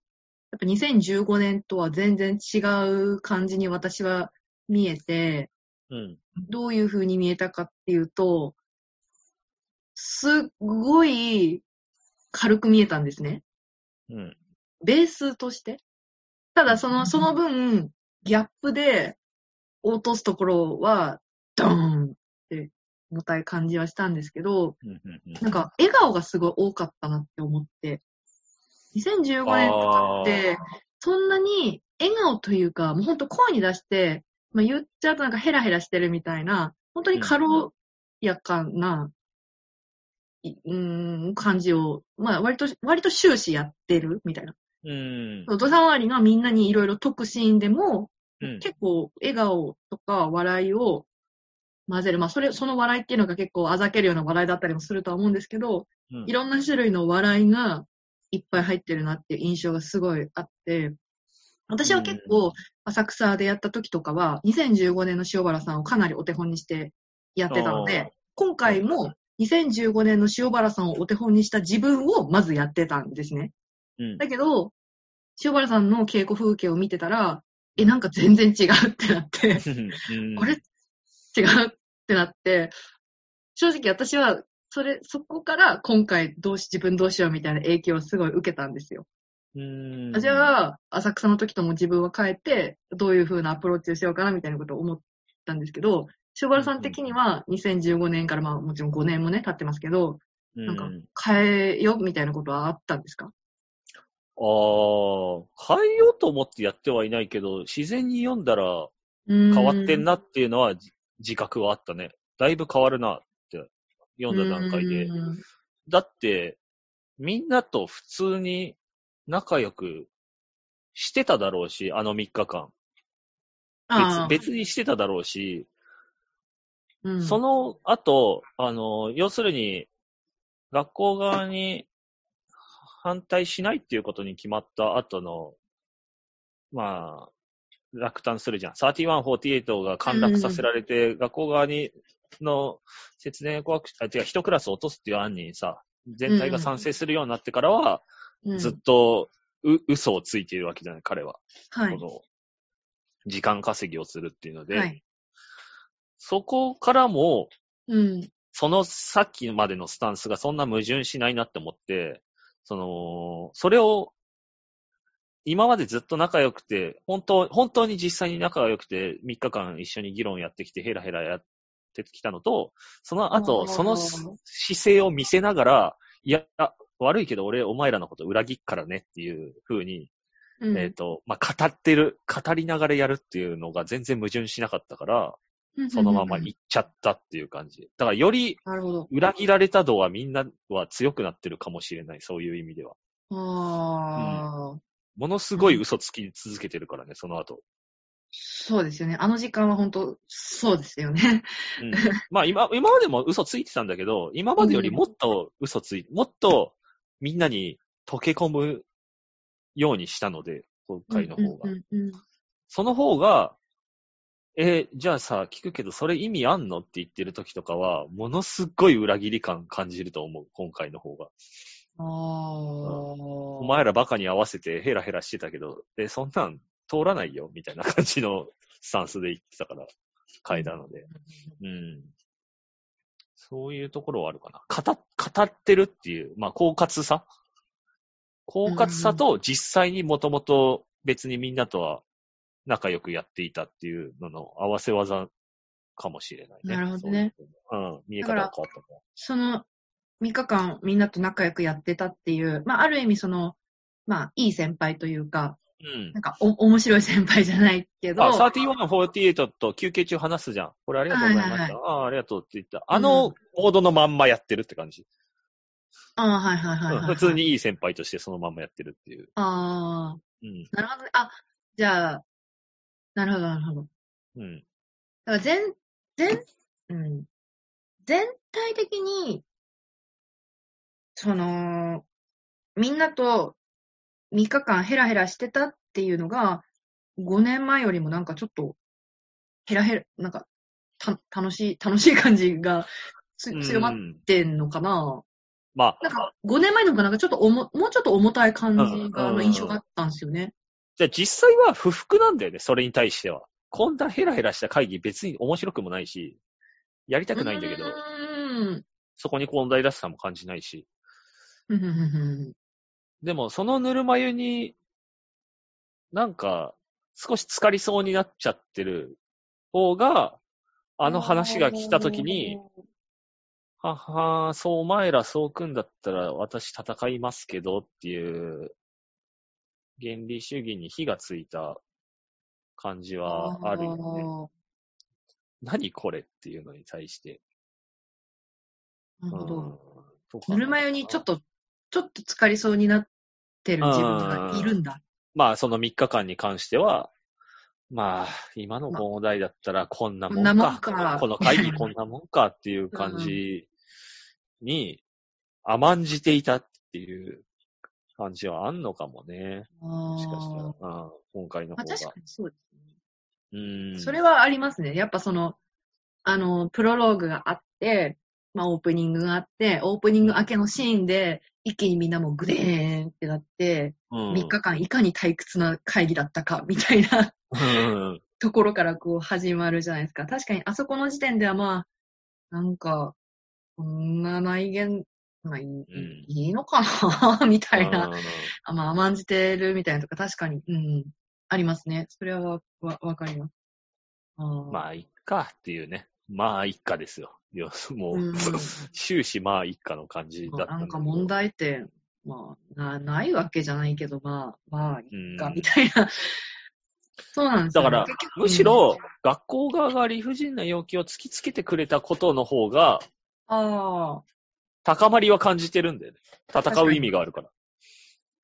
Speaker 3: やっぱ2015年とは全然違う感じに私は見えて、
Speaker 4: うん。
Speaker 3: どういう風に見えたかっていうと、すっごい軽く見えたんですね。
Speaker 4: うん。
Speaker 3: ベースとして。ただその、その分、ギャップで落とすところは、ドーンって重たい感じはしたんですけど、なんか笑顔がすごい多かったなって思って。2015年とかって、そんなに笑顔というか、もうほんと声に出して、まあ、言っちゃうとなんかヘラヘラしてるみたいな、本当に軽やかな、いうーん、感じを、まあ割と、割と終始やってるみたいな。
Speaker 4: うん。
Speaker 3: 土佐回りがみんなにいろいろ解くシーンでも、
Speaker 4: うん。
Speaker 3: 結構笑顔とか笑いを混ぜる。まあそれ、その笑いっていうのが結構あざけるような笑いだったりもするとは思うんですけど、
Speaker 4: うん
Speaker 3: いろんな種類の笑いがいっぱい入ってるなっていう印象がすごいあって、私は結構浅草でやった時とかは、2015年の塩原さんをかなりお手本にしてやってたので、今回も2015年の塩原さんをお手本にした自分をまずやってたんですね。
Speaker 4: うん。
Speaker 3: だけど、塩原さんの稽古風景を見てたら、え、なんか全然違うってなって、
Speaker 4: うん
Speaker 3: これ？違うってなって、正直私は、それ、そこから今回どうし、自分どうしようみたいな影響をすごい受けたんですよ。
Speaker 4: うん。
Speaker 3: あじゃあ、浅草の時とも自分は帰って、どういう風なアプローチをしようかなみたいなことを思ったんですけど、塩原さん的には2015年からまあもちろん5年もね、経ってますけど、
Speaker 4: うん、
Speaker 3: なんか変えようみたいなことはあったんですか？
Speaker 4: ああ、変えようと思ってやってはいないけど、自然に読んだら
Speaker 3: 変
Speaker 4: 変わってんなっていうのはじ自覚はあったね。だいぶ変わるなって読んだ段階で。だって、みんなと普通に仲良くしてただろうし、あの3日間。別別にしてただろうし、
Speaker 3: うん
Speaker 4: その後、あの、要するに、学校側に反対しないっていうことに決まった後の、まあ、落胆するじゃん。31、48が陥落させられて、学校側に、の節電怖く、あ、違う、一クラス落とすっていう案にさ、全体が賛成するようになってからは、
Speaker 3: うん
Speaker 4: ずっと、う、嘘をついているわけじゃない、彼は。
Speaker 3: はい。
Speaker 4: この、時間稼ぎをするっていうので、
Speaker 3: はい。
Speaker 4: そこからも、
Speaker 3: うん。
Speaker 4: そのさっきまでのスタンスがそんな矛盾しないなって思って、その、それを、今までずっと仲良くて、本当、本当に実際に仲が良くて、3日間一緒に議論やってきて、ヘラヘラやってきたのと、その
Speaker 3: あ
Speaker 4: 後、
Speaker 3: ー
Speaker 4: その姿勢を見せながら、いや、悪いけど俺、お前らのこと裏切っからねっていう風に、
Speaker 3: うん
Speaker 4: えっ、と、まあ、語ってる、語りながらやるっていうのが全然矛盾しなかったから、そのまま行っちゃったっていう感じ。だからより。裏切られた度はみんなは強くなってるかもしれない、そういう意味では。
Speaker 3: ああ、
Speaker 4: ものすごい嘘つき続けてるからね、その後。
Speaker 3: そうですよね。あの時間は本当、そうですよね。
Speaker 4: うん、まあ今、今までも嘘ついてたんだけど、今までよりもっと嘘ついて、もっとみんなに溶け込むようにしたので、今回の方が。その方が、えーじゃあさ、聞くけど、それ意味あんのって言ってる時とかは、ものすっごい裏切り感感じると思う、今回の方が。
Speaker 3: ああ。お
Speaker 4: お前らバカに合わせてヘラヘラしてたけど、え、そんなん通らないよ、みたいな感じのスタンスで言ってたから、変えたので。うん。そういうところはあるかな。語、語ってるっていう、まあ、狡猾さ？狡猾さと実際にもともと別にみんなとは仲良くやっていたっていうのの合わせ技かもしれないね。
Speaker 3: なるほどね
Speaker 4: そういうの。うん。見え方が変わったから。
Speaker 3: その3日間みんなと仲良くやってたっていう、まあ、ある意味その、まあ、いい先輩というか、
Speaker 4: うん。
Speaker 3: なんかお、面白い先輩じゃないけど、
Speaker 4: あ、31、48と休憩中話すじゃん。これありがとうございました。
Speaker 3: はいはい
Speaker 4: ああ、ありがとうって言った。あのモードのまんまやってるって感じ。
Speaker 3: ああ、はいはいはい、はい。
Speaker 4: うん普通。にいい先輩としてそのまんまやってるっていう。
Speaker 3: ああ、
Speaker 4: うん。
Speaker 3: なるほどね。あ、じゃあ、なるほど、なるほど。
Speaker 4: うん。
Speaker 3: だから全、全、うん。全体的に、その、みんなと3日間ヘラヘラしてたっていうのが、5年前よりもなんかちょっと、ヘラヘラ、なんか、た、楽しい、楽しい感じがつ強まっ
Speaker 4: うん
Speaker 3: てんのかな、
Speaker 4: まあ、
Speaker 3: なんか、5年前の方がなんかちょっとおも、もうちょっと重たい感じが、
Speaker 4: うん
Speaker 3: の印象があったんですよね。
Speaker 4: じゃあ実際は不服なんだよね、それに対しては。こんなヘラヘラした会議別に面白くもないし、やりたくないんだけど
Speaker 3: う、ーん。
Speaker 4: そこに問題らしさも感じないし。でも、そのぬるま湯に、なんか、少し浸かりそうになっちゃってる方が、あの話が来た時に、、ははそう、お前らそう組んだったら私戦いますけどっていう、原理主義に火がついた感じはあるよね。何これっていうのに対して。
Speaker 3: なるほど。ぬるま湯にちょっと、ちょっと浸かりそうになってる自分がいるんだ。
Speaker 4: まあ、その3日間に関しては、まあ、今の問題だったらこんなもん
Speaker 3: こんなもん
Speaker 4: か。
Speaker 3: か
Speaker 4: この会議こんなもんかっていう感じに甘んじていたっていう感じはあんのかもね。もしかしたら。うん、今回の
Speaker 3: まあ、
Speaker 4: 方が。
Speaker 3: 確かにそうですね。
Speaker 4: うん。
Speaker 3: それはありますね。やっぱその、あの、プロローグがあって、まあオープニングがあって、オープニング明けのシーンで、一気にみんなもうグデーンってなって、
Speaker 4: うん、
Speaker 3: 3日間いかに退屈な会議だったか、みたいな
Speaker 4: うん。
Speaker 3: ところからこう始まるじゃないですか。確かにあそこの時点ではまあ、なんか、こんな内言まあいい、
Speaker 4: ん
Speaker 3: いいのかなみたいな。
Speaker 4: うん
Speaker 3: あまあ甘んじてるみたいなとか確かに、うん、ありますね。それはわ、わ、わかります。あー
Speaker 4: まあ、いっかっていうね。まあ、いっかですよ。いや、もう、
Speaker 3: うん
Speaker 4: 終始まあ、いっかの感じだった
Speaker 3: なんか問題点、まあ、な、ないわけじゃないけど、まあ、まあ、い
Speaker 4: うん
Speaker 3: っか、みたいな。そうなんですよ、ね。
Speaker 4: だからむしろ、学校側が理不尽な要求を突きつけてくれたことの方が、
Speaker 3: ああ、
Speaker 4: 高まりは感じてるんだよね。戦う意味があるから。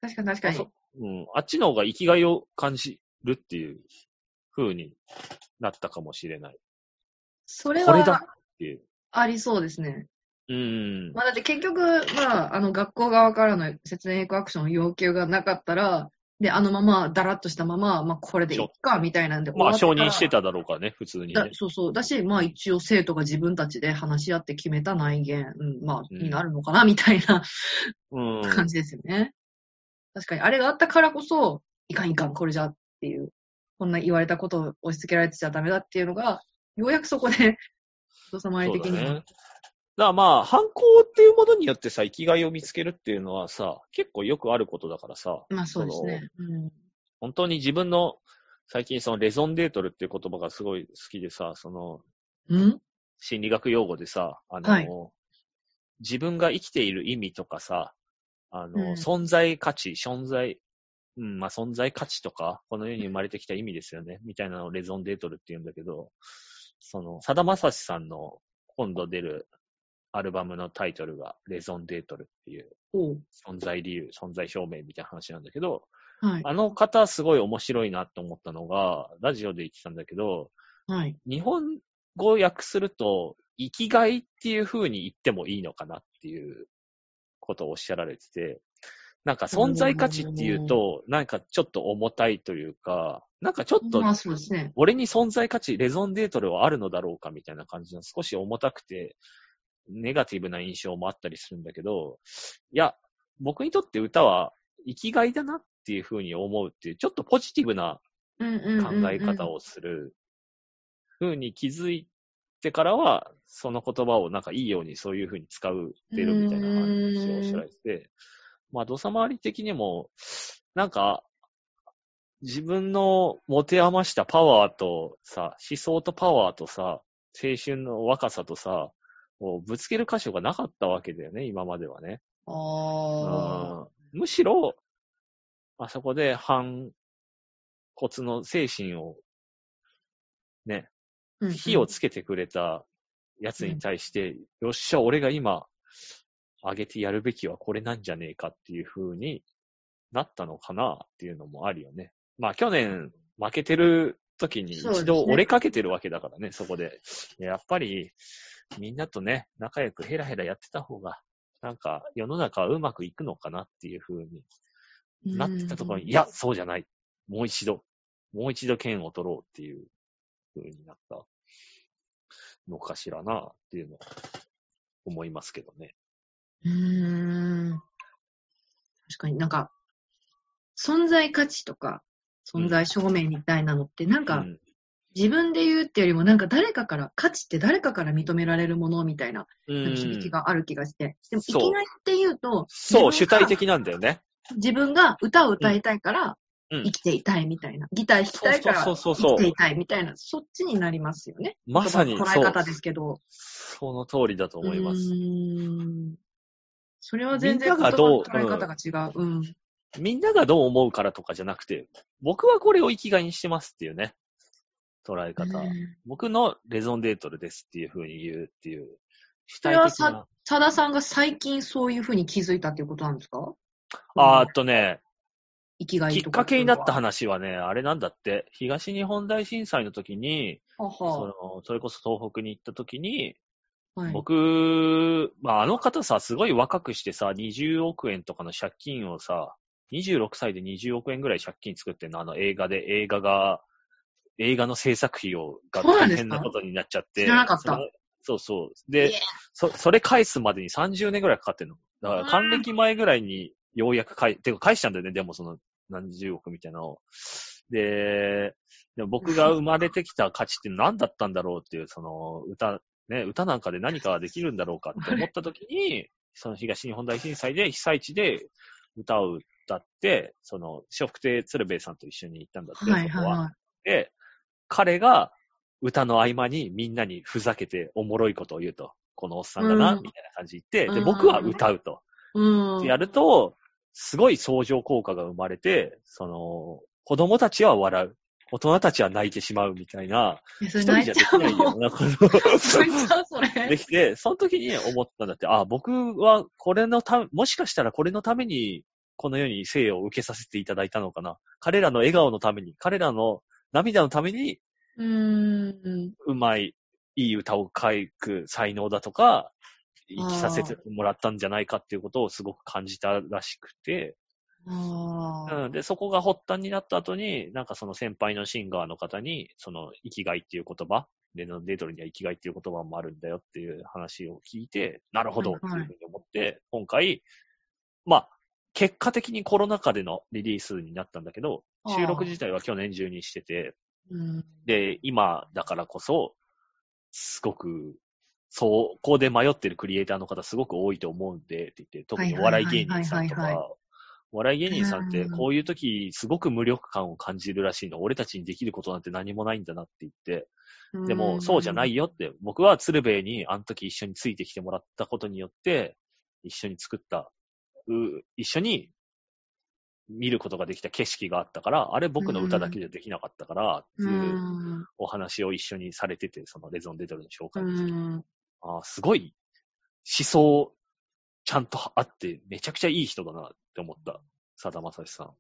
Speaker 3: 確かに確かに。
Speaker 4: うん。あっちの方が生きがいを感じるっていう風になったかもしれない。
Speaker 3: それ
Speaker 4: これだ
Speaker 3: は
Speaker 4: っていう。
Speaker 3: ありそうですね。
Speaker 4: うん。
Speaker 3: まあだって結局、まあ、あの学校側からの説明アクション要求がなかったら、で、あのまま、だらっとしたまま、まあこれでいいか、みたいなんで。
Speaker 4: まあ、承認してただろうからね、普通にね。
Speaker 3: だそうそう。だし、まあ一応生徒が自分たちで話し合って決めた内言、うん、まあ、
Speaker 4: うん
Speaker 3: になるのかな、みたいな
Speaker 4: うん。
Speaker 3: 感じですよね。確かに、あれがあったからこそ、いかんいかん、これじゃっていう、こんな言われたことを押し付けられてちゃダメだっていうのが、ようやくそこで、おさまり
Speaker 4: そうだね。
Speaker 3: 的には
Speaker 4: だからまあ、犯行っていうものによってさ、生きがいを見つけるっていうのはさ、結構よくあることだからさ、
Speaker 3: まあそうですね。うん。
Speaker 4: 本当に自分の、最近そのレゾンデートルっていう言葉がすごい好きでさ、その、
Speaker 3: うん？
Speaker 4: 心理学用語でさ、あの、
Speaker 3: はい
Speaker 4: 自分が生きている意味とかさ、あの、
Speaker 3: うん
Speaker 4: 存在価値、存在、うん、まあ、存在価値とか、この世に生まれてきた意味ですよね、みたいなのをレゾンデートルって言うんだけど、その、さだまさしさんの今度出るアルバムのタイトルがレゾンデートルっていう存在理由、存在表明みたいな話なんだけど、
Speaker 3: はい。
Speaker 4: あの方すごい面白いなって思ったのが、ラジオで言ってたんだけど、
Speaker 3: はい。
Speaker 4: 日本語を訳すると、生きがいっていう風に言ってもいいのかなっていうことをおっしゃられてて、なんか存在価値っていうと、なんかちょっと重たいというか、なんかちょっと。俺に存在価値、レゾンデートルはあるのだろうかみたいな感じの少し重たくて、ネガティブな印象もあったりするんだけど、いや、僕にとって歌は生きがいだなっていう風に思うっていう、ちょっとポジティブな考え方をする風に気づいてからは、その言葉をなんかいいようにそういう風に使うてるみたいな話をおっしゃられてて、まあ、土佐回り的にも、なんか、自分の持て余したパワーとさ、思想とパワーとさ、青春の若さとさ、をぶつける箇所がなかったわけだよね、今まではね。
Speaker 3: あ
Speaker 4: むしろ、あそこで反骨の精神を、ね、
Speaker 3: うんうん。
Speaker 4: 火をつけてくれたやつに対して、よっしゃ、俺が今、上げてやるべきはこれなんじゃねえかっていう風になったのかなっていうのもあるよね。まあ去年負けてる時に一度折れかけてるわけだからね、そこで。やっぱりみんなとね、仲良くヘラヘラやってた方が、なんか世の中はうまくいくのかなっていう風になってたところに、いや、そうじゃない。もう一度、もう一度剣を取ろうっていう風になったのかしらなっていうのは思いますけどね。
Speaker 3: うーん。確かになんか、存在価値とか、存在証明みたいなのって、なんか、
Speaker 4: うん
Speaker 3: 自分で言うってよりも、なんか誰かから、価値って誰かから認められるものみたいな
Speaker 4: うん
Speaker 3: 響きがある気がして。でも、いきなりって言うと、
Speaker 4: そう、主体的なんだよね。
Speaker 3: 自分が歌を歌いたいから、
Speaker 4: うん
Speaker 3: 生きていたいみたいな。ギター弾きたいから、
Speaker 4: そうそうそうそう
Speaker 3: 生きていたいみたいな、そっちになりますよね。
Speaker 4: まさにそう
Speaker 3: 捉え方ですけど。
Speaker 4: その通りだと思います。
Speaker 3: それは全然
Speaker 4: みんながどう
Speaker 3: 言葉の捉え方が違う。うん。
Speaker 4: みんながどう思うからとかじゃなくて、僕はこれを生きがいにしてますっていうね、捉え方。僕のレゾンデートルですっていう風に言うっていう、主
Speaker 3: それはさ。、さださんが最近そういうふうに気づいたっていうことなんですか？
Speaker 4: あーっとね、
Speaker 3: 生きがい
Speaker 4: きっ
Speaker 3: とか。
Speaker 4: かけになった話はね、あれなんだって、東日本大震災の時に、
Speaker 3: は
Speaker 4: そ
Speaker 3: は
Speaker 4: のそれこそ東北に行った時に、
Speaker 3: はい。
Speaker 4: 僕、まあ、あの方さ、すごい若くしてさ、20億円とかの借金をさ、26歳で20億円ぐらい借金作ってんの、あの映画で、映画が、映画の制作費を、が大変なことになっちゃって。
Speaker 3: 知らなかった
Speaker 4: そうそう。
Speaker 3: い
Speaker 4: で
Speaker 3: え、
Speaker 4: そ、それ返すまでに30年ぐらいかかってんの。だから、還暦前ぐらいにようやく返、てか返したんだよね、でもその何十億みたいなのを。で、でも僕が生まれてきた価値って何だったんだろうっていう、その歌、ね、歌なんかで何かができるんだろうかって思った時に、その東日本大震災で被災地で歌を歌って、その、笑福亭鶴瓶さんと一緒に行ったんだって、
Speaker 3: はい
Speaker 4: は。
Speaker 3: は
Speaker 4: で、彼が歌の合間にみんなにふざけておもろいことを言うと。このおっさんがな、
Speaker 3: うん
Speaker 4: みたいな感じで言って、で、
Speaker 3: うん
Speaker 4: 僕は歌うと。
Speaker 3: い。うん。
Speaker 4: やると、すごい相乗効果が生まれて、その、子供たちは笑う。大人たちは泣いてしまうみたいな、一人じゃできないよ
Speaker 3: も
Speaker 4: うなこと
Speaker 3: れ。
Speaker 4: できて、その時に思ったんだって、あ、僕はこれのため、もしかしたらこれのために、この世に生を受けさせていただいたのかな。彼らの笑顔のために、彼らの涙のために、
Speaker 3: うーん。
Speaker 4: うまい、いい歌を書く才能だとか、生きさせてもらったんじゃないかっていうことをすごく感じたらしくて。うん、で、そこが発端になった後に、なんかその先輩のシンガーの方に、その生きがいっていう言葉、で、デートルには生きがいっていう言葉もあるんだよっていう話を聞いて、なるほどっていうふうに思って、今回、まあ、結果的にコロナ禍でのリリースになったんだけど、収録自体は去年中にしてて、
Speaker 3: うん。
Speaker 4: で、今だからこそ、すごく、そう、こうで迷ってるクリエイターの方すごく多いと思うんで、って言って、特にお笑い芸人さんとか、お笑い芸人さんって
Speaker 3: うん
Speaker 4: こういう時すごく無力感を感じるらしいの。俺たちにできることなんて何もないんだなって言って。でも、そうじゃない
Speaker 3: よ。
Speaker 4: よって、僕は鶴瓶にあの時一緒についてきてもらったことによって、一緒に作った、う一緒に見ることができた景色があったから、あれ僕の歌だけじゃできなかったから、って
Speaker 3: う。
Speaker 4: いうんお話を一緒にされてて、そのレゾンデトルの紹
Speaker 3: う
Speaker 4: 介の時。あーすごい思想ちゃんとあって、めちゃくちゃいい人だなって思った。さだまさしさん。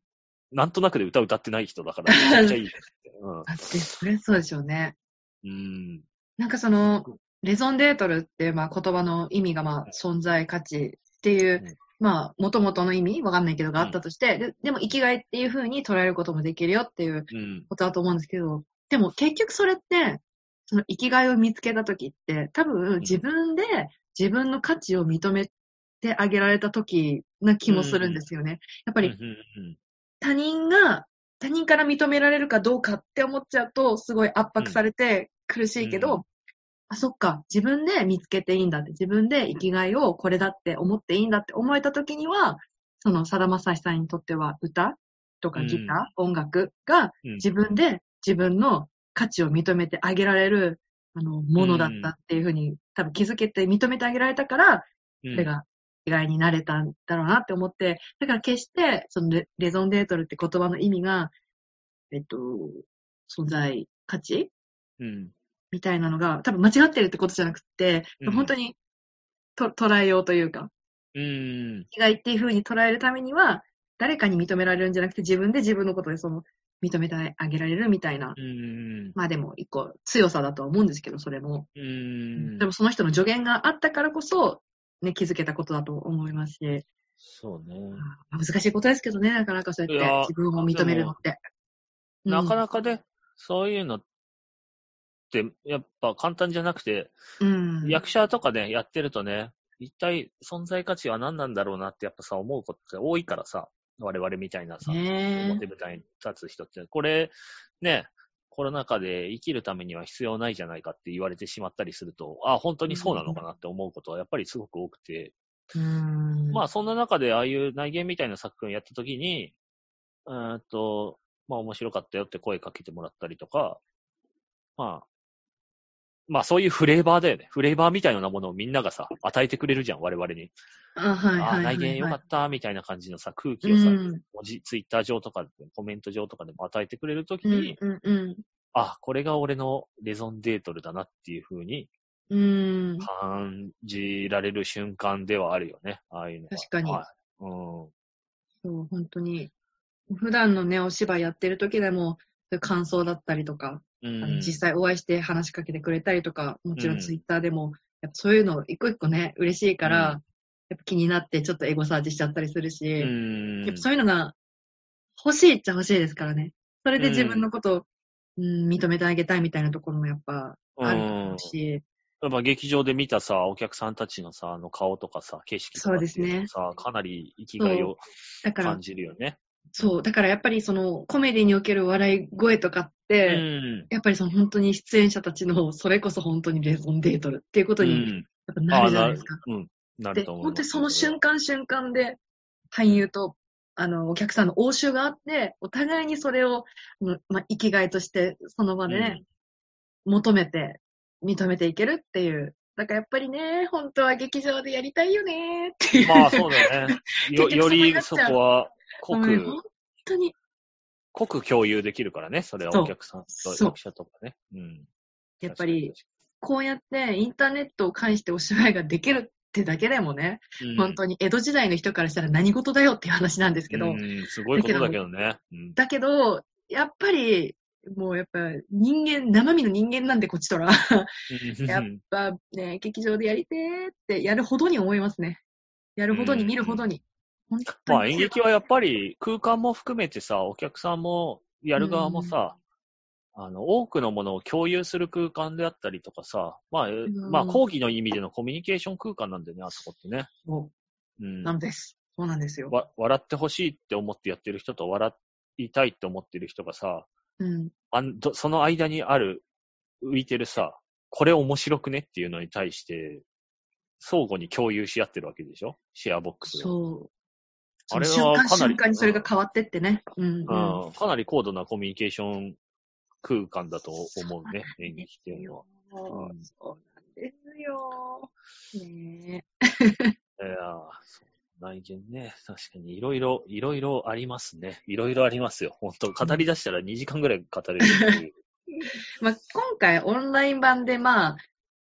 Speaker 4: なんとなくで歌歌ってない人だから、めちゃくちゃいいですって。
Speaker 3: だって、それそうでしょうね。
Speaker 4: うん。うん。
Speaker 3: なんかその、レゾンデートルってまあ、言葉の意味が、まあ、存在価値っていう、
Speaker 4: うん
Speaker 3: まあ、元々の意味わかんないけどがあったとして、ででも生きがいっていう風に捉えることもできるよっていう
Speaker 4: うん。
Speaker 3: ことだと思うんですけど、でも結局それって、その生きがいを見つけた時って、多分自分で自分の価値を認めてあげられた時な気もするんですよね。やっぱり
Speaker 4: うんうん
Speaker 3: 他人が、他人から認められるかどうかって思っちゃうと、すごい圧迫されて苦しいけど、
Speaker 4: うん。
Speaker 3: あ、そっか、自分で見つけていいんだって、自分で生きがいをこれだって思っていいんだって思えた時には、その、さだまさしさんにとっては歌とかギター、音楽が
Speaker 4: うん。
Speaker 3: 自分で自分の価値を認めてあげられる、あの、ものだったっていうふうに、多分気づけて認めてあげられたから、
Speaker 4: うん。
Speaker 3: それが意外になれたんだろうなって思って、だから決して、そのレレゾンデートルって言葉の意味が、えっと、存在価値
Speaker 4: うん。
Speaker 3: みたいなのが、多分間違ってるってことじゃなくて、
Speaker 4: うん
Speaker 3: 本当にと捉えようというか、
Speaker 4: うん。
Speaker 3: 意外っていう風に捉えるためには、誰かに認められるんじゃなくて、自分で自分のことでその、認めてあげられるみたいな。
Speaker 4: うん。
Speaker 3: まあでも、一個強さだとは思うんですけど、それも。
Speaker 4: うん。
Speaker 3: でもその人の助言があったからこそ、ね、気づけたことだと思いますし、
Speaker 4: そうね。
Speaker 3: まあ難しいことですけどね、なかなかそうやって自分を認めるのって。
Speaker 4: なか
Speaker 3: か、
Speaker 4: なかね、そういうのって、やっぱ簡単じゃなくて、
Speaker 3: うん。
Speaker 4: 役者とかね、やってるとね、一体存在価値は何なんだろうなってやっぱさ、思うことって多いからさ、我々みたいなさ、
Speaker 3: ね
Speaker 4: 表舞台に立つ人って、これ、ね、コロナ禍で生きるためには必要ないじゃないかって言われてしまったりすると、あ、本当にそうなのかなって思うことはやっぱりすごく多くて、
Speaker 3: うん。
Speaker 4: まあそんな中でああいう内言みたいな作品をやったときに、うーんと、まあ面白かったよって声かけてもらったりとか、まあ、まあそういうフレーバーだよね。フレーバーみたいなものをみんながさ、与えてくれるじゃん、我々に。
Speaker 3: あ、はいはい
Speaker 4: あ。内言よかった、みたいな感じのさ、空気
Speaker 3: う
Speaker 4: をさ、
Speaker 3: ん。
Speaker 4: 文字、ツイッター上とかで、コメント上とかでも与えてくれるとき
Speaker 3: うん
Speaker 4: に、
Speaker 3: うんうん。
Speaker 4: あ、これが俺のレゾンデートルだなっていう風に
Speaker 3: うん。
Speaker 4: 感じられる瞬間ではあるよね。ああいうのは。
Speaker 3: 確かに
Speaker 4: はい。うん。
Speaker 3: そう、本当に。普段のね、お芝居やってる時でも、いう感想だったりとか、
Speaker 4: う
Speaker 3: あの
Speaker 4: ん。
Speaker 3: 実際お会いして話しかけてくれたりとか、もちろ
Speaker 4: うん
Speaker 3: んツイッターでも、やっぱそういうの一個一個ね、嬉しいから、
Speaker 4: うん
Speaker 3: やっぱ気になってちょっとエゴサーチしちゃったりするし、
Speaker 4: うん。
Speaker 3: やっぱそういうのが欲しいっちゃ欲しいですからね。それで自分のことを、うん、認めてあげたいみたいなところもやっぱあるし、
Speaker 4: やっぱ劇場で見たさ、お客さんたちのさ、あの顔とかさ、景色とか
Speaker 3: そうですね
Speaker 4: かなり生きがいを感、じるよね。
Speaker 3: そう、だからやっぱりそのコメディにおける笑い声とかっ
Speaker 4: う
Speaker 3: て、
Speaker 4: ん。
Speaker 3: やっぱりその本当に出演者たちの、それこそ本当にレゾンデートルっていうことに、
Speaker 4: うん。
Speaker 3: やっぱなるじゃないですか。
Speaker 4: うん。
Speaker 3: で、
Speaker 4: なると思います
Speaker 3: 本当にその瞬間瞬間で、俳優と、あの、お客さんの応酬があって、お互いにそれを、うんまあ、生きがいとして、その場でね、求めて、認めていけるっていう。だからやっぱりね、本当は劇場でやりたいよねっていう。
Speaker 4: まあそうだよね。よ、よりそうこは濃く、
Speaker 3: 本当に。
Speaker 4: 濃く共有できるからね。それはお客さんと
Speaker 3: そう
Speaker 4: 役者とかね。うん。
Speaker 3: やっぱり、
Speaker 4: 確
Speaker 3: こうやってインターネットを介してお芝居ができるってだけでもね、
Speaker 4: かに、
Speaker 3: 本当に江戸時代の人からしたら何事だよっていう話なんですけど、
Speaker 4: うん、すごいことだけどね。うん。
Speaker 3: だけど、やっぱり、もうやっぱ人間、生身の人間なんでこっちとら、やっぱね、劇場でやりてーってやるほどに思いますね。やるほどに見るほどに。
Speaker 4: まあ演劇はやっぱり空間も含めてさ、お客さんもやる側もさ、あの、多くのものを共有する空間であったりとかさ、まあ、まあ講義の意味でのコミュニケーション空間なんだよね、あそこってね。
Speaker 3: そう
Speaker 4: うん。
Speaker 3: なんです。そうなんですよ。
Speaker 4: わ笑ってほしいって思ってやってる人と笑いたいって思ってる人がさ、
Speaker 3: うん。
Speaker 4: あんどその間にある、浮いてるさ、これ面白くねっていうのに対して、相互に共有し合ってるわけでしょ？シェアボックスを。
Speaker 3: そう。
Speaker 4: あれは
Speaker 3: 瞬間
Speaker 4: かなり
Speaker 3: 瞬間にそれが変わってってね。うん、うん。
Speaker 4: うん、かなり高度なコミュニケーション空間だと思うね、演劇っていうのは。
Speaker 3: そう
Speaker 4: うん
Speaker 3: そうなんですよ。ね
Speaker 4: いやーそう内見ね、確かにいろいろ、いろいろありますね。いろいろありますよ。本当語り出したら2時間ぐらい語れるっていう。
Speaker 3: まあ、今回オンライン版でまあ、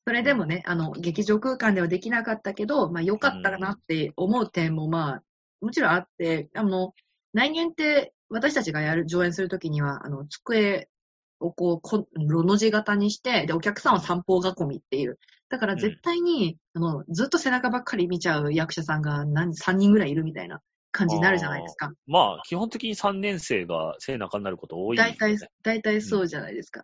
Speaker 3: それでもね、あの、劇場空間ではできなかったけど、まあ良かったかなって思う点もまあ、もちろんあって、あの、内見って私たちがやる、上演するときには、あの、机をこう、こロの字型にして、で、お客さんは三方囲みっていう。だから絶対に、あの、ずっと背中ばっかり見ちゃう役者さんが何、3人ぐらいいるみたいな感じになるじゃないですか。
Speaker 4: まあ、基本的に3年生が背中になること多いですよね。
Speaker 3: 大体、大体そうじゃないですか。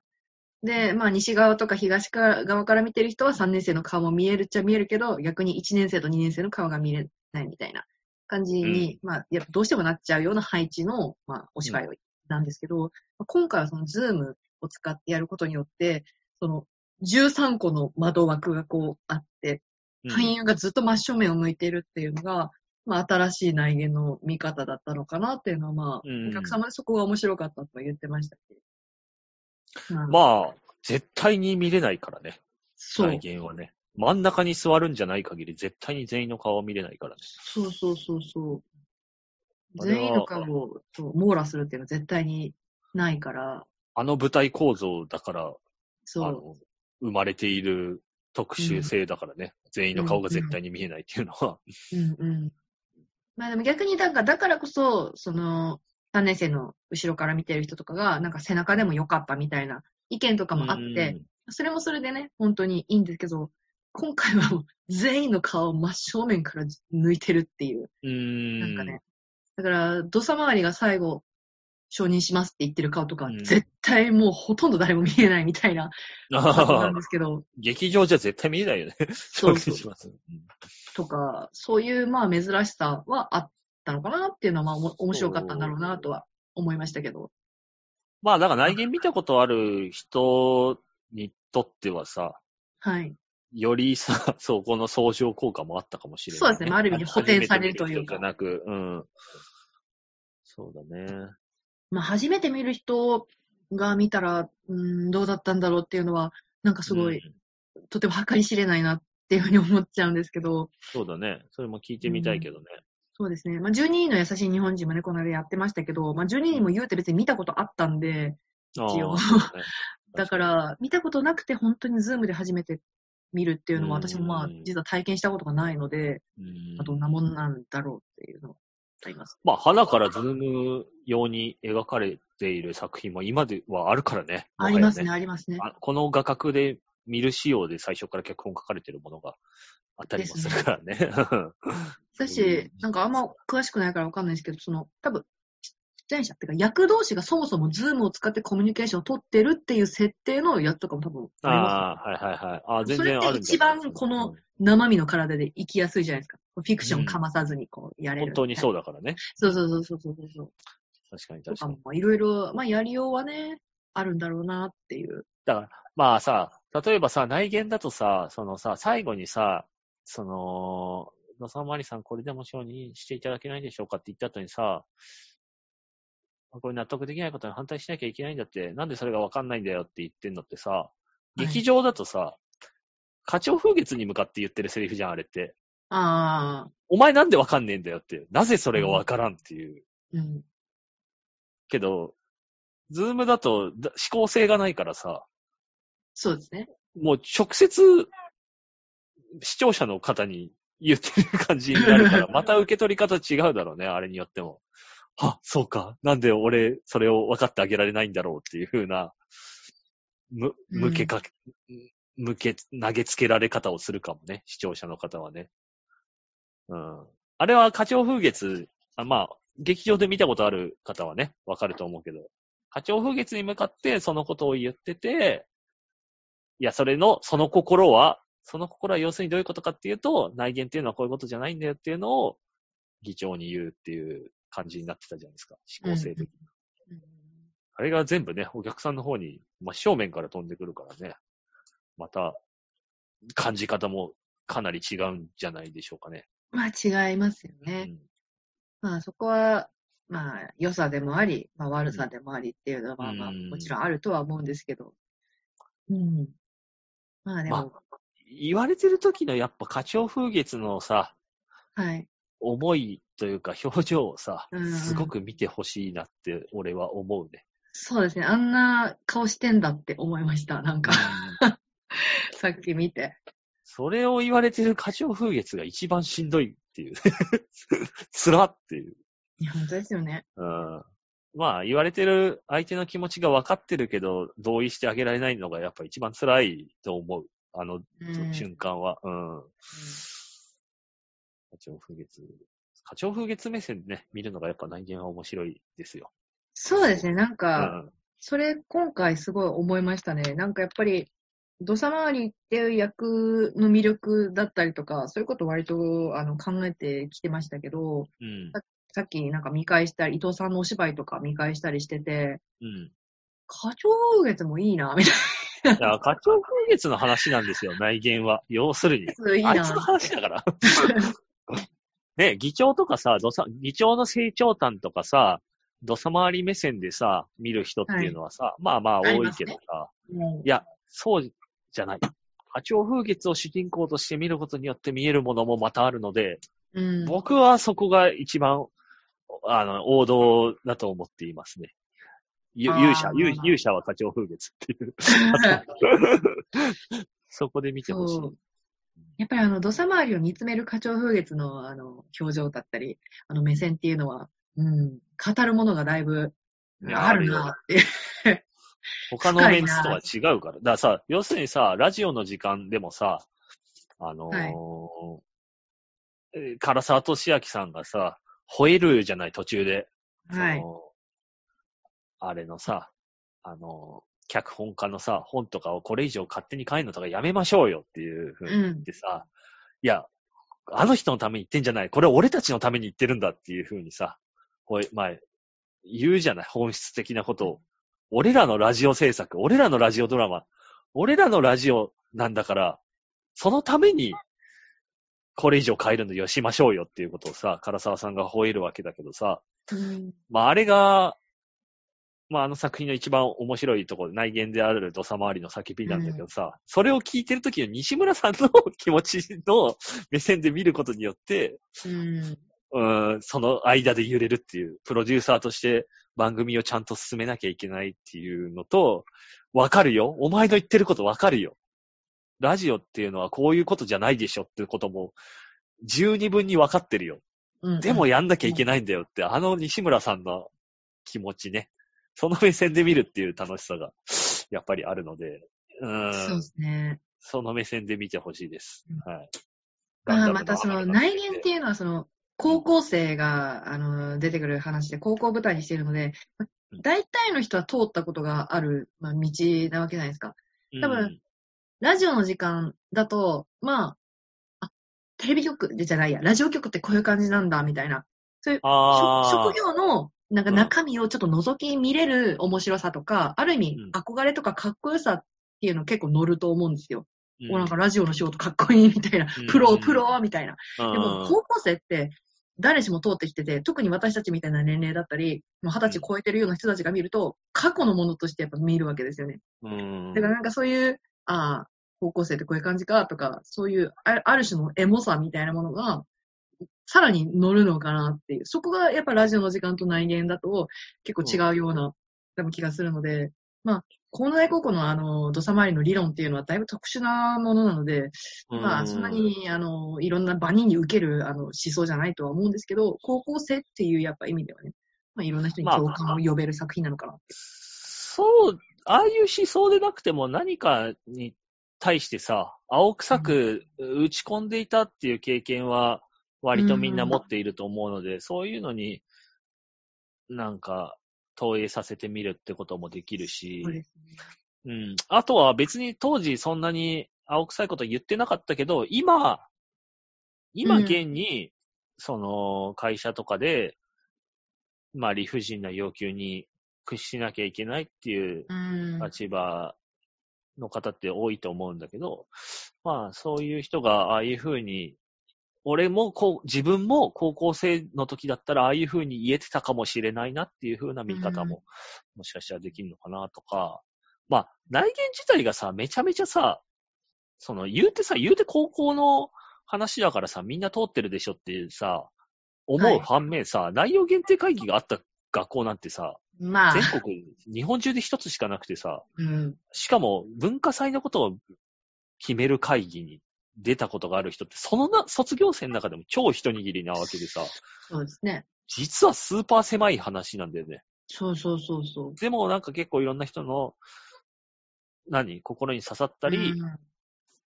Speaker 3: で、まあ、西側とか東側から見てる人は3年生の顔も見えるっちゃ見えるけど、逆に1年生と2年生の顔が見えないみたいな感じに、まあ、やっぱどうしてもなっちゃうような配置の、まあ、お芝居なんですけど、今回はそのズームを使ってやることによって、その13個の窓枠がこうあって、
Speaker 4: うん
Speaker 3: 俳優がずっと真正面を向いているっていうのが、まあ、新しい内言の見方だったのかなっていうのは、まあ、
Speaker 4: うん
Speaker 3: お客様でそこが面白かったとは言ってましたけど。まあ、
Speaker 4: まあ、絶対に見れないからね。
Speaker 3: そう
Speaker 4: 内。見はね。真ん中に座るんじゃない限り、絶対に全員の顔は見れないからね。
Speaker 3: そうそうそうそう。全員の顔をそう網羅するっていうのは絶対にないから、
Speaker 4: あの舞台構造だから、あ
Speaker 3: そう。
Speaker 4: の、生まれている特殊性だからね。全員の顔が絶対に見えないっていうのは。
Speaker 3: うんうん。まあでも逆にだから、だからこそ、その、3年生の後ろから見てる人とかが、なんか背中でも良かったみたいな意見とかもあって、それもそれでね、本当にいいんですけど、今回は全員の顔を真正面から抜いてるっていう。
Speaker 4: うん。うん。
Speaker 3: なんかね。だから、土佐回りが最後、承認しますって言ってる顔とか、
Speaker 4: うん
Speaker 3: 絶対もうほとんど誰も見えないみたいな なんですけど、
Speaker 4: 劇場じゃ絶対見れないよね。
Speaker 3: そうそう
Speaker 4: します。うん
Speaker 3: とか、そういうまあ珍しさはあったのかなっていうのはまあ面白かったんだろうなとは思いましたけど。
Speaker 4: まあ、だから内見見たことある人にとってはさ、
Speaker 3: はい。
Speaker 4: より さ、そこの相乗効果もあったかもしれない、
Speaker 3: そうですねまあある意味補填されるというか
Speaker 4: じゃなく、うん。そうだね。
Speaker 3: まあ初めて見る人が見たら、うーん、どうだったんだろうっていうのは、なんかすごい、
Speaker 4: うん
Speaker 3: とても計り知れないなっていうふうに思っちゃうんですけど、
Speaker 4: そうだね。それも聞いてみたいけどね。
Speaker 3: そうですね。まあ12人の優しい日本人もね、この間やってましたけど、まあ12人も言うて別に見たことあったんで、
Speaker 4: あ
Speaker 3: 一応
Speaker 4: だ
Speaker 3: か、ら、見たことなくて本当にズームで初めて見るっていうのは、
Speaker 4: うん
Speaker 3: 私もまあ、実は体験したことがないので、どんなもんなんだろうっていうのがあります。
Speaker 4: まあ、ハナからズーム用に描かれている作品も今ではあるからね。
Speaker 3: ありますね、ありますね。
Speaker 4: この画角で見る仕様で最初から脚本書かれてるものがあったりもするからね。
Speaker 3: 私、なんかあんま詳しくないからわかんないですけど、その、多分、出演者っていうか、役同士がそもそもズームを使ってコミュニケーションを取ってるっていう設定のやつとかも多分ありますよ。
Speaker 4: ああ、はいはいはい。ああ、全
Speaker 3: それって
Speaker 4: 然あるんじゃない
Speaker 3: 一番この、生身の体で生きやすいじゃないですか。フィクションかまさずにこうやれる。
Speaker 4: 本当にそう
Speaker 3: だ。
Speaker 4: だからね。
Speaker 3: そうそうそうそうそうそう。
Speaker 4: 確かに
Speaker 3: と
Speaker 4: 確かに。
Speaker 3: かも、いろいろ、まあ、やりようはね、あるんだろうなっていう。
Speaker 4: だから、まあさ、例えばさ、内見だとさ、そのさ、最後にさ、その、野沢まりさんこれでも承認していただけないでしょうかって言った後にさ、これ納得できないことに反対しなきゃいけないんだって、なんでそれがわかんないんだよって言ってんのってさ、
Speaker 3: い
Speaker 4: 劇場だとさ、課長風月に向かって言ってるセリフじゃん、あれって。
Speaker 3: ああ、
Speaker 4: お前なんでわかんねえんだよって。なぜそれがわからんっていう。
Speaker 3: うん。
Speaker 4: けど、ズームだとだ思考性がないからさ、
Speaker 3: そうですね。
Speaker 4: もう直接、視聴者の方に言ってる感じになるから、また受け取り方違うだろうね、あれによっても。あ、そうか。なんで俺、それを分かってあげられないんだろうっていう風な、む、向けかけ、向け、投げつけられ方をするかもね、視聴者の方はね。うん。あれは、課長風月、あまあ、劇場で見たことある方はね、わかると思うけど、課長風月に向かってそのことを言ってて、いや、それの、その心は、その心は要するにどういうことかっていうと、内言っていうのはこういうことじゃないんだよっていうのを、議長に言うっていう感じになってたじゃないですか。思考性的に。あれが全部ね、お客さんの方に、まあ、正面から飛んでくるからね。また、感じ方もかなり違うんじゃないでしょうかね。
Speaker 3: まあ違いますよね。
Speaker 4: うん
Speaker 3: まあそこは、まあ良さでもあり、まあ悪さでもありっていうのは、まあまあ
Speaker 4: うん
Speaker 3: もちろんあるとは思うんですけど。うん。まあでも、
Speaker 4: 言われてる時のやっぱ課長風月のさ、
Speaker 3: はい。
Speaker 4: 思いというか表情をさ
Speaker 3: うん、
Speaker 4: すごく見てほしいなって俺は思うね。
Speaker 3: そうですね。あんな顔してんだって思いました。なんか、さっき見て。
Speaker 4: それを言われてる課長風月が一番しんどいっていう。つらっていう。
Speaker 3: いや、本当ですよね。
Speaker 4: うんまあ、言われてる相手の気持ちが分かってるけど、同意してあげられないのがやっぱ一番辛いと思う。あの
Speaker 3: うん。
Speaker 4: 瞬間は。うん。課長風月。課長風月目線でね、見るのがやっぱ内見は面白いですよ。
Speaker 3: そうですね。なん
Speaker 4: う
Speaker 3: か、
Speaker 4: ん。
Speaker 3: それ今回すごい思いましたね。なんかやっぱり、土佐回りっていう役の魅力だったりとか、そういうこと割とあの考えてきてましたけど、
Speaker 4: うん。
Speaker 3: さっきなんか見返したり、伊藤さんのお芝居とか見返したりしてて、
Speaker 4: うん。
Speaker 3: 課長風月もいいな、みたい
Speaker 4: いや、課長風月の話なんですよ、内見は。要するに。
Speaker 3: な。いい
Speaker 4: あいつの
Speaker 3: な。
Speaker 4: 話だから。ね、議長とかさ、どさ、議長の成長譚とかさ、土佐回り目線でさ、見る人っていうのはさ、まあまあ多いけどさ、
Speaker 3: も
Speaker 4: いや、そうじゃない。課長風月を主人公として見ることによって見えるものもまたあるので、
Speaker 3: う、うん。
Speaker 4: 僕はそこが一番、あの、王道だと思っていますね。勇者、勇勇者は課長風月っていう。そこで見てほしい。
Speaker 3: やっぱりあの、土佐回りを見つめる課長風月のあの、表情だったり、あの目線っていうのは、うん、語るものがだいぶあるなって。
Speaker 4: 他のメンツとは違うから。だからさ、要するにさ、ラジオの時間でもさ、あのー
Speaker 3: はい
Speaker 4: えー唐沢俊明さんがさ、吠えるじゃない、途中で。
Speaker 3: はい
Speaker 4: あれのさ、あのー脚本家のさ、本とかをこれ以上勝手に書いるのとかやめましょうよっていうふうに言ってさ、いや、あの人のために言ってんじゃない、これ俺たちのために言ってるんだっていうふうにさ、こう、まあ、言うじゃない、本質的なことを。俺らのラジオ制作、俺らのラジオドラマ、俺らのラジオなんだから、そのために、これ以上変えるのよしましょうよっていうことをさ、唐沢さんが吠えるわけだけどさ、
Speaker 3: うん。
Speaker 4: まああれが、まああの作品の一番面白いところ、内言である土佐回りの叫びなんだけどさ、それを聞いてるときの西村さんの気持ちの目線で見ることによって、
Speaker 3: うん。
Speaker 4: うん、その間で揺れるっていう、プロデューサーとして番組をちゃんと進めなきゃいけないっていうのと、わかるよ。お前の言ってることわかるよ。ラジオっていうのはこういうことじゃないでしょっていうことも、十二分にわかってるよ。
Speaker 3: うん
Speaker 4: でも、やんなきゃいけないんだよって、あの西村さんの気持ちね。その目線で見るっていう楽しさが、やっぱりあるので、うん、
Speaker 3: そうですね。
Speaker 4: その目線で見てほしいです。はい。
Speaker 3: まあ、またその内言って
Speaker 4: いう。
Speaker 3: のはその、高校生が、あの、出てくる話で、高校を舞台にしているので、ま大体の人は通ったことがある、まあ、道なわけじゃないですか。多分
Speaker 4: うん
Speaker 3: ラジオの時間だと、まあ、あ、テレビ局でじゃないや、ラジオ局ってこういう感じなんだ、みたいな。そういう職業の、なんか
Speaker 4: うん
Speaker 3: 中身をちょっと覗き見れる面白さとか、ある意味
Speaker 4: うん
Speaker 3: 憧れとかかっこよさっていうの結構乗ると思うんですよ。おなんかラジオの仕事かっこいいみたいな、
Speaker 4: うん
Speaker 3: プロ、プロみたいな。
Speaker 4: うん
Speaker 3: でも、高校生って、誰しも通ってきてて、特に私たちみたいな年齢だったり、二十歳超えてるような人たちが見ると、過去のものとしてやっぱ見るわけですよね。
Speaker 4: うん。
Speaker 3: だからなんかそういう、ああ、高校生ってこういう感じかとか、そういうあある種のエモさみたいなものが、さらに乗るのかなっていう。そこがやっぱラジオの時間と内言だと結構違うような、多分気がするので、まあ、河野大高校のあの、土佐回りの理論っていうのはだいぶ特殊なものなので、まあ、そんなに、あの、いろんな場に受ける、あの、思想じゃないとは思うんですけど、高校生っていうやっぱ意味ではね、まあ、いろんな人に共感を呼べる作品なのかなって。
Speaker 4: そう、ああいう思想でなくても何かに対してさ、青臭く打ち込んでいたっていう経験は割とみんな持っていると思うので、そういうのになんか投影させてみるってこともできるし、
Speaker 3: そう
Speaker 4: ん。あとは別に当時そんなに青臭いこと言ってなかったけど、今、今
Speaker 3: うん
Speaker 4: 現に、その会社とかで、まあ理不尽な要求に屈しなきゃいけないっていう
Speaker 3: うん。
Speaker 4: 立場の方って多いと思うんだけど、まあそういう人がああいうふうに、俺もこう、自分も高校生の時だったらああいうふうに言えてたかもしれないなっていうふうな見方も、もしかしたらできるのかなとか、まあ内言自体がさ、めちゃめちゃさ、その言うてさ、言うて高校の話だからさ、みんな通ってるでしょってさ、思う反面さ、内容限定会議があった学校なんてさ、
Speaker 3: まあ、
Speaker 4: 全国、日本中で一つしかなくてさ、
Speaker 3: うん。
Speaker 4: しかも文化祭のことを決める会議に出たことがある人って、そのな、卒業生の中でも超一握りなわけでさ、
Speaker 3: そうですね。
Speaker 4: 実はスーパー狭い話なんだよね。
Speaker 3: そうそうそうそう。
Speaker 4: でもなんか結構いろんな人の、何心に刺さったり、
Speaker 3: うん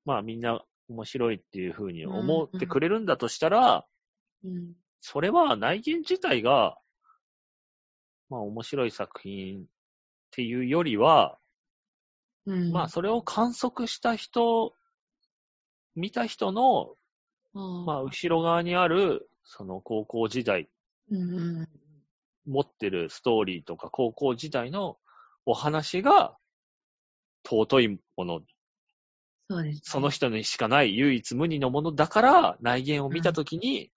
Speaker 4: まあみんな面白いっていうふうに思ってくれるんだとしたら、
Speaker 3: うん。
Speaker 4: それは内見自体が、まあ面白い作品っていうよりは、
Speaker 3: うん。
Speaker 4: まあそれを観測した人、見た人の、
Speaker 3: あ、
Speaker 4: まあ後ろ側にある、その高校時代
Speaker 3: うんうん。
Speaker 4: 持ってるストーリーとか高校時代のお話が尊いもの、
Speaker 3: そうです。
Speaker 4: その人にしかない唯一無二のものだから内言を見たときに、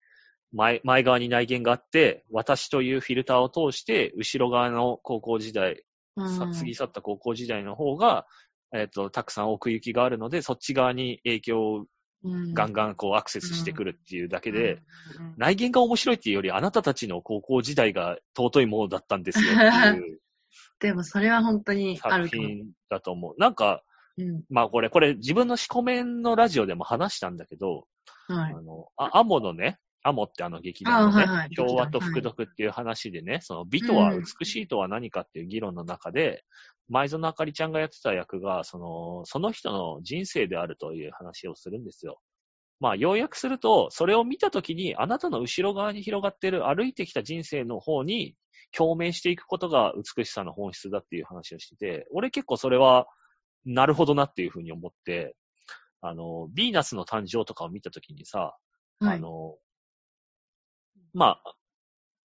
Speaker 4: 前、前側に内言があって、私というフィルターを通して、後ろ側の高校時代、さ過ぎ去った高校時代の方が、えっ、と、たくさん奥行きがあるので、そっち側に影響をガンガンこうアクセスしてくるっていうだけで、内言が面白いっていうより、あなたたちの高校時代が尊いものだったんですよっていう
Speaker 3: でもそれは本当にあ
Speaker 4: 作
Speaker 3: るかも。
Speaker 4: 品だと思う。なんか、
Speaker 3: うん。
Speaker 4: まあこれ、これ自分の四股面のラジオでも話したんだけど、
Speaker 3: はい。
Speaker 4: あの、あアモのね、アモってあの劇団のね、
Speaker 3: あはいはい
Speaker 4: 共和と副読っていう話でね、その美とは美しいとは何かっていう議論の中で、前園あかりちゃんがやってた役が、その、その人の人生であるという話をするんですよ。まあ、要約すると、それを見たときに、あなたの後ろ側に広がってる歩いてきた人生の方に共鳴していくことが美しさの本質だっていう話をしてて、俺結構それは、なるほどなっていうふうに思って、あの、ヴィーナスの誕生とかを見たときにさ、
Speaker 3: はい。
Speaker 4: あの、まあ、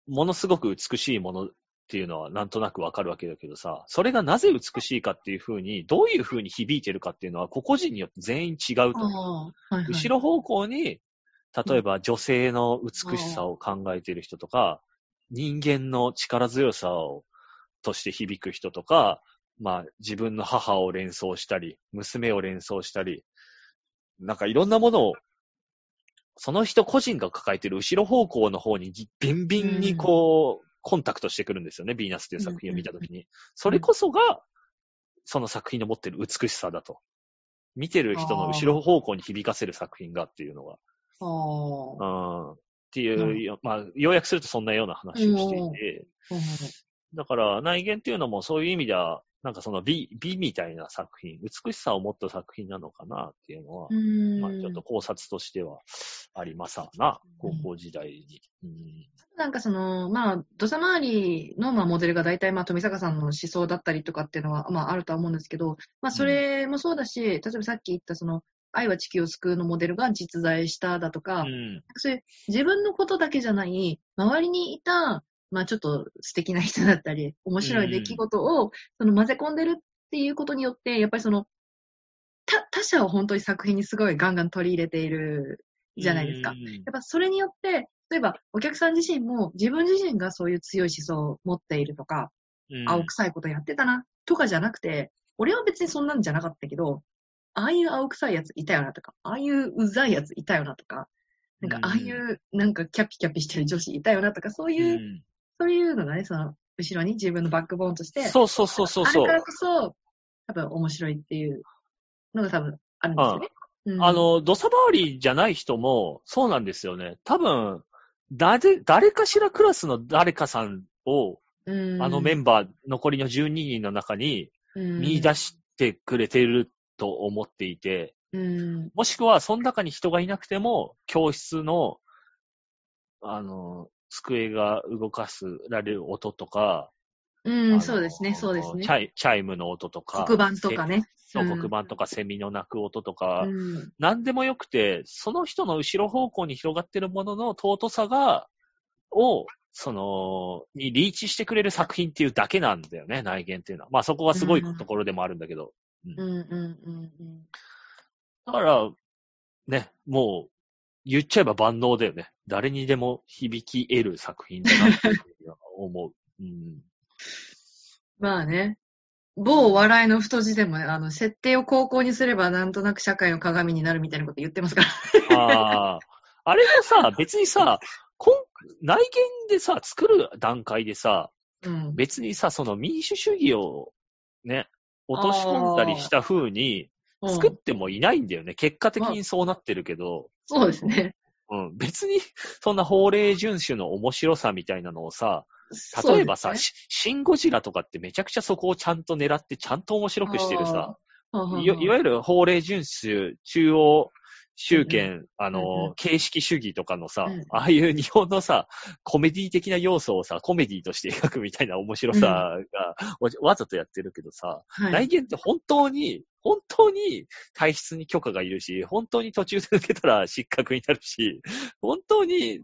Speaker 4: ものすごく美しいものっていうのはなんとなくわかるわけだけどさ、それがなぜ美しいかっていうふうに、どういうふうに響いてるかっていうのは、個々人によって全員違う
Speaker 3: あ
Speaker 4: と。
Speaker 3: あはいはい、
Speaker 4: 後ろ方向に、例えば女性の美しさを考えている人とか、人間の力強さを、として響く人とか、まあ自分の母を連想したり、娘を連想したり、なんかいろんなものを、その人個人が抱えている後ろ方向の方にぎビンビンにこう、コンタクトしてくるんですよね、ビーナスっていう作品を見たときに。それこそが、その作品の持っている美しさだと。見てる人の後ろ方向に響かせる作品がっていうのが。
Speaker 3: ああ。
Speaker 4: うん。っていう、まあ、要約するとそんなような話をしていて、
Speaker 3: うん
Speaker 4: だから内言っていうのもそういう意味では、なんかその美、美みたいな作品、美しさを持った作品なのかなっていうのは、
Speaker 3: うん
Speaker 4: まあちょっと考察としてはありますわな、高校時代に。うん
Speaker 3: なんかその、まあ、土佐回りの、まあ、モデルが大体、まあ、富坂さんの思想だったりとかっていうのは、まあ、あるとは思うんですけど、まあ、それもそうだし、例えばさっき言った、その、愛は地球を救うのモデルが実在しただとか、
Speaker 4: うん。
Speaker 3: そういう自分のことだけじゃない、周りにいた、まあちょっと素敵な人だったり、面白い出来事を、その混ぜ込んでるっていうことによって、やっぱりその、他他者を本当に作品にすごいガンガン取り入れているじゃないですか。
Speaker 4: うん
Speaker 3: やっぱそれによって、例えばお客さん自身も自分自身がそういう強い思想を持っているとか、
Speaker 4: うん。
Speaker 3: 青臭いことやってたな、とかじゃなくて、俺は別にそんなんじゃなかったけど、ああいう青臭いやついたよなとか、ああいううざいやついたよなとか、なんか
Speaker 4: うん
Speaker 3: ああいうなんかキャピキャピしてる女子いたよなとか、そういう、
Speaker 4: うん
Speaker 3: そういうのがね、その、後ろに自分のバックボーンとして、
Speaker 4: そうそうそうそうそう。
Speaker 3: からこそ、多分面白いっていうのが多分あるんですよね。うん。
Speaker 4: あ、の、土佐回りじゃない人も、そうなんですよね。多分、誰、誰かしらクラスの誰かさんを、
Speaker 3: うん。
Speaker 4: あのメンバー、残りの12人の中に見出
Speaker 3: し、
Speaker 4: してくれてると思っていて、
Speaker 3: うん、
Speaker 4: もしくは、その中に人がいなくても、教室の、あの、机が動かすられる音とか、
Speaker 3: うん、そうですね、そうですね
Speaker 4: チ。ャイチャイムの音とか、
Speaker 3: 黒板とかね。
Speaker 4: そう、
Speaker 3: うん
Speaker 4: 黒板とかセミの鳴く音とか、
Speaker 3: うん
Speaker 4: 何でもよくて、その人の後ろ方向に広がってるものの尊さが、を、その、にリーチしてくれる作品っていうだけなんだよね、内見っていうのは。まあそこがすごいところでもあるんだけど。
Speaker 3: うんうんうん
Speaker 4: だから、ね、もう、言っちゃえば万能だよね。誰にでも響き得る作品だなって思う。うん。
Speaker 3: まあね。某笑いの太字でもね、あの、設定を高校にすればなんとなく社会の鏡になるみたいなこと言ってますから。
Speaker 4: ああ、あれもさ、別にさ、こん内見でさ、作る段階でさ、
Speaker 3: うん。
Speaker 4: 別にさ、その民主主義をね、落とし込んだりした風に作ってもいないんだよね。結果的にそうなってるけど、
Speaker 3: そうですね。
Speaker 4: うん、別にそんな法令遵守の面白さみたいなのをさ、例えばさ、
Speaker 3: そうです
Speaker 4: しシン・ゴジラとかってめちゃくちゃそこをちゃんと狙ってちゃんと面白くしてるさ、
Speaker 3: ね
Speaker 4: いわいわゆる法令遵守、中央集権、あ
Speaker 3: うん
Speaker 4: の、形式主義とかのさ、
Speaker 3: うん
Speaker 4: ああいう日本のさ、コメディ的な要素をさ、コメディとして描くみたいな面白さが、わわざとやってるけどさ、
Speaker 3: はい。
Speaker 4: 内見って本当に、本当に体質に許可がいるし、本当に途中で抜けたら失格になるし、本当に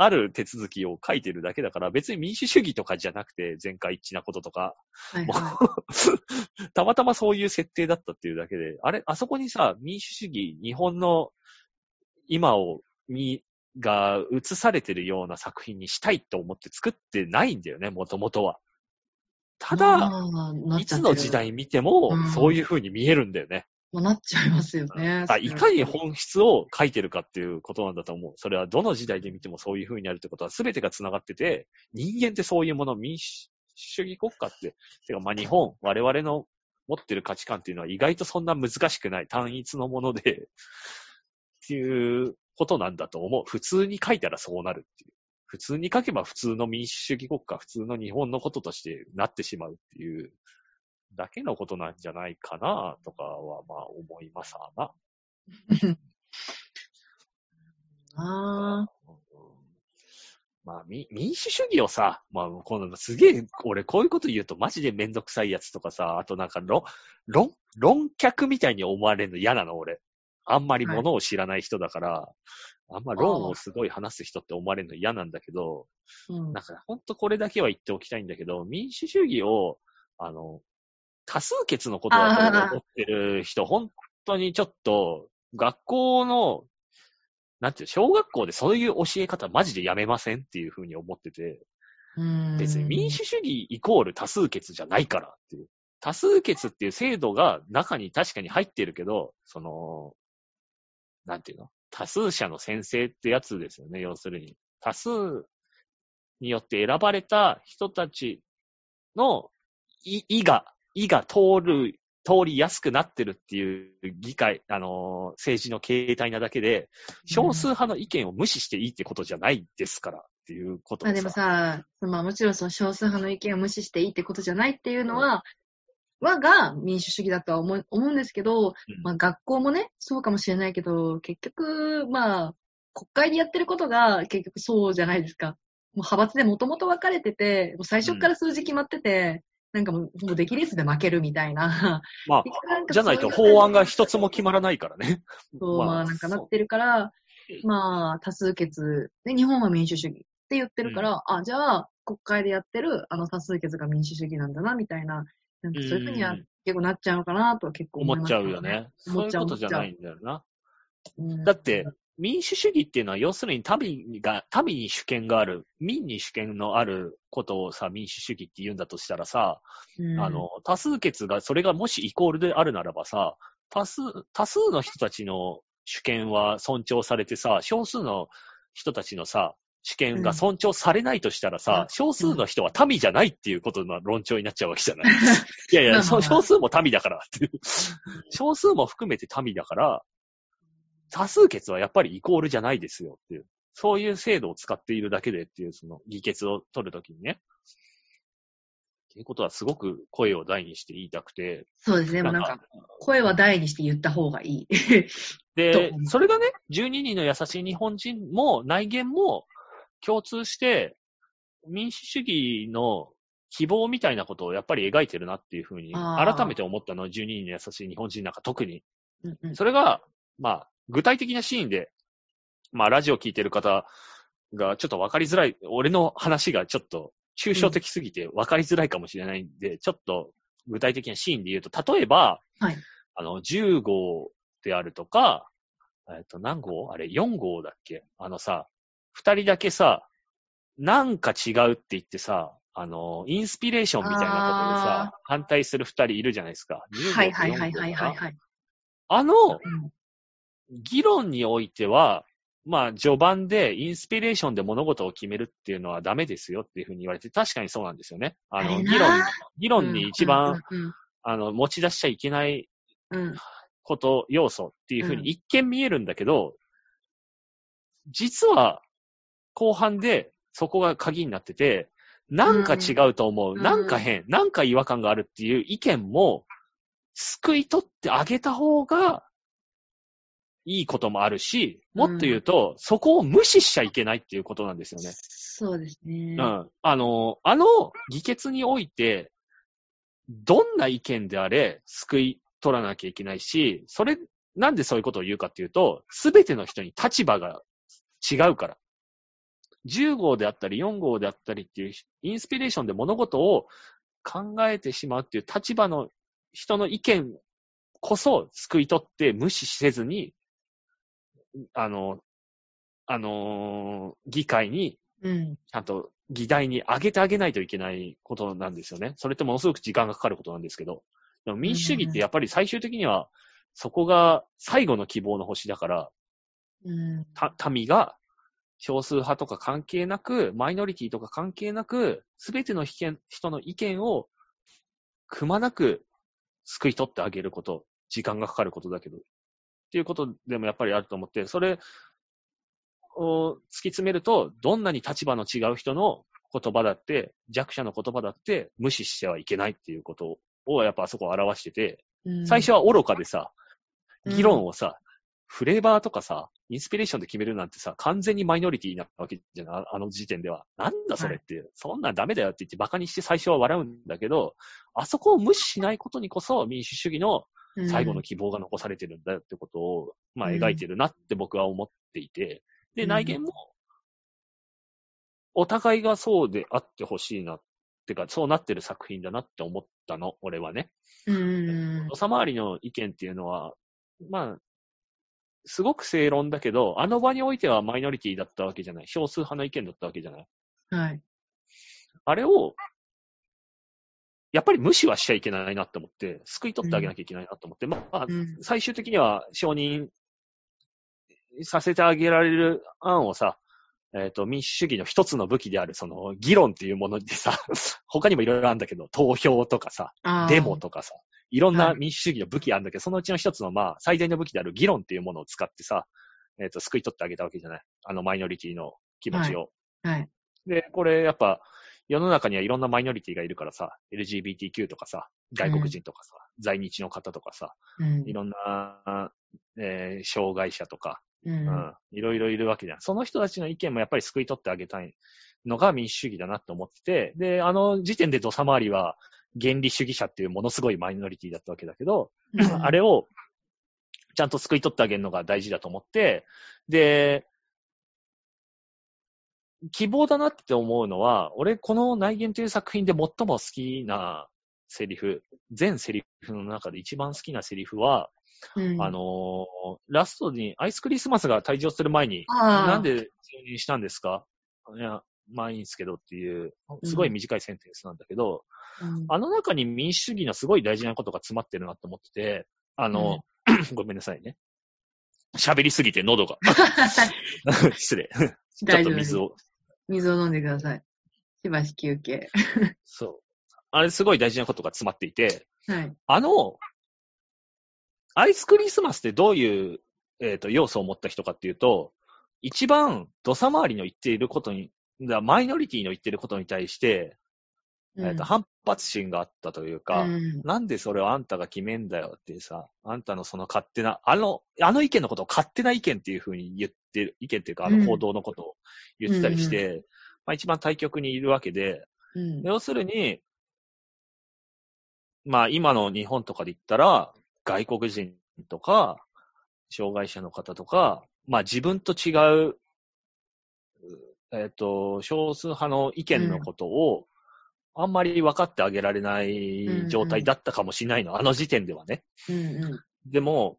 Speaker 4: ある手続きを書いてるだけだから、別に民主主義とかじゃなくて、全会一致なこととか、
Speaker 3: はい
Speaker 4: も
Speaker 3: は
Speaker 4: う たまたまそういう設定だったっていうだけで、あれ、あそこにさ、民主主義、日本の今を、に、が映されてるような作品にしたいと思って作ってないんだよね、もともとは。た
Speaker 3: い。
Speaker 4: だ、
Speaker 3: い
Speaker 4: つの時代見ても
Speaker 3: うん、
Speaker 4: そういう風に見えるんだよね。
Speaker 3: もうなっちゃいますよね。
Speaker 4: あいかに本質を書いてるかっていうことなんだと思う。それはどの時代で見てもそういう風になるってことは全てが繋がってて、人間ってそういうもの、民主主義国家って、てかまあ日本、我々の持ってる価値観っていうのは意外とそんな難しくない単一のもので、っていうことなんだと思う。普通に書いたらそうなるっていう。普通に書けば普通の民主主義国家、普通の日本のこととしてなってしまうっていうだけのことなんじゃないかなとかはまあ思いますわな。
Speaker 3: あ
Speaker 4: まあ、み民主主義をさ、まあ、このすげえ、俺こういうこと言うとマジでめんどくさいやつとかさ、あとなんか論、論、論客みたいに思われるの嫌なの、俺。あんまりものを知らない人だから、あんま論をすごい話す人って思われるの嫌なんだけど、
Speaker 3: ーうん
Speaker 4: なんかほんとこれだけは言っておきたいんだけど、民主主義を、あの、多数決のことだと思ってる人、本当にちょっと、学校の、なんていう、小学校でそういう教え方マジでやめませんっていうふうに思ってて、
Speaker 3: うん
Speaker 4: 別に民主主義イコール多数決じゃないからっていう。多数決っていう制度が中に確かに入ってるけど、その、なんていうの？多数者の先生ってやつですよね、要するに。多数によって選ばれた人たちの意意が、意が通る、通りやすくなってるっていう議会、あのー政治の形態なだけで、少数派の意見を無視していいってことじゃないですからっていうことを
Speaker 3: まあでもさ、まあもちろんその少数派の意見を無視していいってことじゃないっていうのは、はが民主主義だとは思う思うんですけど、
Speaker 4: うん。
Speaker 3: まあ学校もね、そうかもしれないけど、結局、まあ、国会でやってることが結局そうじゃないですか。もう派閥でもともと分かれてて、もう最初から数字決まってて、なんかもう、もう出来レースで負けるみたいな。
Speaker 4: まあ、じゃないと法案が一つも決まらないからね。
Speaker 3: そう、まあなんかなってるから、まあ多数決で日本は民主主義って言ってるから、あ、じゃあ国会でやってるあの多数決が民主主義なんだな、みたいな、なんかそういうふうには
Speaker 4: うん
Speaker 3: 結構なっちゃうのかなとは結構思います
Speaker 4: 思っちゃうよね。そういうことじゃないんだよな。
Speaker 3: うん
Speaker 4: だって、民主主義っていうのは、要するに民が、民に主権がある、民に主権のあることをさ、民主主義って言うんだとしたらさ、
Speaker 3: うん
Speaker 4: あの、多数決が、それがもしイコールであるならばさ、多数、多数の人たちの主権は尊重されてさ、少数の人たちのさ、主権が尊重されないとしたらさ、
Speaker 3: うん
Speaker 4: 少数の人は民じゃないっていうことの論調になっちゃうわけじゃない。いやいや、少数も民だからっていう。少数も含めて民だから、多数決はやっぱりイコールじゃないですよっていう。そういう制度を使っているだけでっていう、その議決を取るときにね。っていうことはすごく声を大にして言いたくて。
Speaker 3: そうですね。なんか、声は大にして言った方がいい。
Speaker 4: で それがね、12人の優しい日本人も内言も共通して、民主主義の希望みたいなことをやっぱり描いてるなっていうふうに、改めて思ったのは12人の優しい日本人なんか特に。
Speaker 3: うんうん
Speaker 4: それが、まあ、具体的なシーンで、まあ、ラジオ聞いてる方がちょっと分かりづらい、俺の話がちょっと抽象的すぎて分かりづらいかもしれないんで、ちょっと具体的なシーンで言うと、例えば、
Speaker 3: はい。
Speaker 4: あの、10号であるとか、えっと、何号？あれ、4号だっけ？あのさ、二人だけさ、なんか違うって言ってさ、あの、インスピレーションみたいなことでさ、反対する二人いるじゃないですか。10号
Speaker 3: はいはいはいはいはい
Speaker 4: 4号かな
Speaker 3: はい。
Speaker 4: あの、
Speaker 3: うん
Speaker 4: 議論においては、まあ、序盤でインスピレーションで物事を決めるっていうのはダメですよっていうふうに言われて、確かにそうなんですよね。あの、
Speaker 3: あ
Speaker 4: 議論、議論に一番、
Speaker 3: うん
Speaker 4: あの、持ち出しちゃいけない
Speaker 3: うん。うん
Speaker 4: こと、要素っていうふう
Speaker 3: うん。
Speaker 4: に一見見えるんだけど、実は、後半でそこが鍵になってて、なんか違うと思う、
Speaker 3: うん。
Speaker 4: なんか変、なんか違和感があるっていう意見も、救い取ってあげた方が、いいこともあるし、もっと言うと、そこを無視しちゃいけないっていうことなんですよね。
Speaker 3: そうですね。
Speaker 4: うん。あの、あの議決において、どんな意見であれ、救い取らなきゃいけないし、それ、なんでそういうことを言うかっていうと、すべての人に立場が違うから。10号であったり4号であったりっていう、インスピレーションで物事を考えてしまうっていう立場の人の意見こそ救い取って無視せずに、あの、あのー議会に
Speaker 3: うん。
Speaker 4: ちゃんと議題に上げてあげないといけないことなんですよね。それってものすごく時間がかかることなんですけど。でも民主主義ってやっぱり最終的には、そこが最後の希望の星だから、
Speaker 3: うん。
Speaker 4: た民が少数派とか関係なく、マイノリティとか関係なく、すべての人の意見をくまなく救い取ってあげること、時間がかかることだけど、っていうことでもやっぱりあると思って、それを突き詰めると、どんなに立場の違う人の言葉だって、弱者の言葉だって無視してはいけないっていうことをやっぱあそこを表してて、
Speaker 3: うん。
Speaker 4: 最初は愚かでさ、
Speaker 3: うん。
Speaker 4: 議論をさ、フレーバーとかさ、インスピレーションで決めるなんてさ、完全にマイノリティなわけじゃないあの時点では。なんだそれって、そんなんダメだよって言ってバカにして最初は笑うんだけど、あそこを無視しないことにこそ民主主義の最後の希望が残されてるんだよってことを、まあ
Speaker 3: うん
Speaker 4: 描いてるなって僕は思っていて、で、
Speaker 3: うん
Speaker 4: 内言も、お互いがそうであってほしいなってか、そうなってる作品だなって思ったの、俺はね。
Speaker 3: うん。
Speaker 4: 土佐回りの意見っていうのは、まあ、すごく正論だけど、あの場においてはマイノリティだったわけじゃない。少数派の意見だったわけじゃない。
Speaker 3: はい。
Speaker 4: あれを、やっぱり無視はしちゃいけないなって思って、救い取ってあげなきゃいけないなと思って、まあ、
Speaker 3: うん。
Speaker 4: 最終的には承認させてあげられる案をさ、えっ、と、民主主義の一つの武器である、その、議論っていうものでさ、他にもいろいろあるんだけど、投票とかさ、
Speaker 3: あー
Speaker 4: デモとかさ、いろん
Speaker 3: は
Speaker 4: ない民主主義の武器あるんだけど、そのうちの一つの、まあ、最大の武器である議論っていうものを使ってさ、えっ、と、救い取ってあげたわけじゃない。あのマイノリティの気持ちを。
Speaker 3: はい。
Speaker 4: で、これやっぱ、世の中にはいろんなマイノリティがいるからさ、LGBTQ とかさ、外国人とかさ、在日の方とかさ、
Speaker 3: うん
Speaker 4: いろんな、えー障害者とか、
Speaker 3: う。
Speaker 4: うんん、いろいろいるわけじゃん。その人たちの意見もやっぱり救い取ってあげたいのが民主主義だなって思ってて、で、あの時点で土佐回りは原理主義者っていうものすごいマイノリティだったわけだけど、
Speaker 3: うん
Speaker 4: あれをちゃんと救い取ってあげるのが大事だと思って、で、希望だなって思うのは、俺この内言という作品で最も好きなセリフ、全セリフの中で一番好きなセリフは、
Speaker 3: うん
Speaker 4: あのーラストにアイスクリスマスが退場する前に、なんで承認したんですか？いや、まあいいんですけどっていう、すごい短いセンテンスなんだけど、
Speaker 3: うん
Speaker 4: あの中に民主主義のすごい大事なことが詰まってるなと思ってて、あの、ごめんなさいね。喋りすぎて喉が。失礼。ちょっと水を。
Speaker 3: 水を飲んでください。しばし休憩。
Speaker 4: そう。あれすごい大事なことが詰まっていて、
Speaker 3: はい。
Speaker 4: あの、アイスクリスマスってどういう、えっ、と、要素を持った人かっていうと、一番土佐回りの言っていることに、だマイノリティの言っていることに対して、えっ、と、反発心があったというか、
Speaker 3: うん。
Speaker 4: なんでそれをあんたが決めんだよっていうさ、あんたのその勝手な、あの、あの意見のことを勝手な意見っていうふうに言ってる、意見っていうか、あ
Speaker 3: うん。
Speaker 4: の行動のことを言ってたりして、まあ一番対極にいるわけで、
Speaker 3: うん。
Speaker 4: 要するに、まあ今の日本とかで言ったら、外国人とか、障害者の方とか、まあ自分と違う、えっ、と、少数派の意見のことを、あんまり分かってあげられない状態だったかもしれないの、あの時点ではね。
Speaker 3: うんうん。
Speaker 4: でも、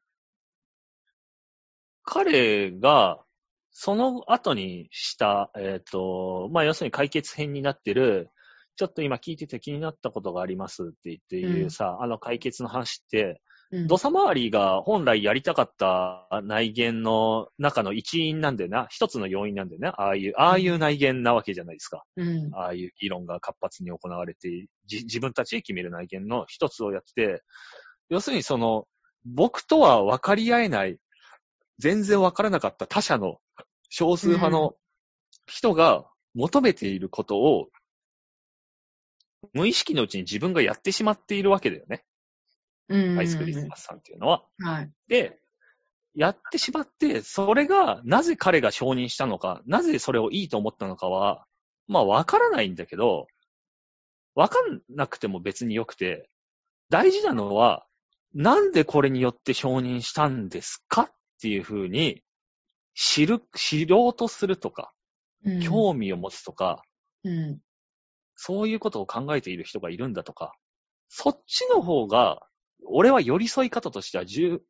Speaker 4: 彼が、その後にした、えっ、と、まあ、要するに解決編になってる、ちょっと今聞いてて気になったことがありますって言っていうさ、あの解決の話って、
Speaker 3: うん
Speaker 4: 土佐回りが本来やりたかった内言の中の一因なんだよな。一つの要因なんだよね。ああいう、ああいう内言なわけじゃないですか。
Speaker 3: うん。
Speaker 4: ああいう議論が活発に行われて、じ自分たちで決める内見の一つをやってて、要するにその、僕とは分かり合えない、全然分からなかった他者の少数派の人が求めていることを、無意識のうちに自分がやってしまっているわけだよね。
Speaker 3: うん。
Speaker 4: アイスクリスマスさんっていうのは。
Speaker 3: はい。
Speaker 4: で、やってしまって、それが、なぜ彼が承認したのか、なぜそれをいいと思ったのかは、まあ、わからないんだけど、わかんなくても別によくて、大事なのは、なんでこれによって承認したんですか？っていうふうに、知る、知ろうとするとか、
Speaker 3: うん
Speaker 4: 興味を持つとか、
Speaker 3: うん。
Speaker 4: そういうことを考えている人がいるんだとか、そっちの方が、俺は寄り添い方としては十、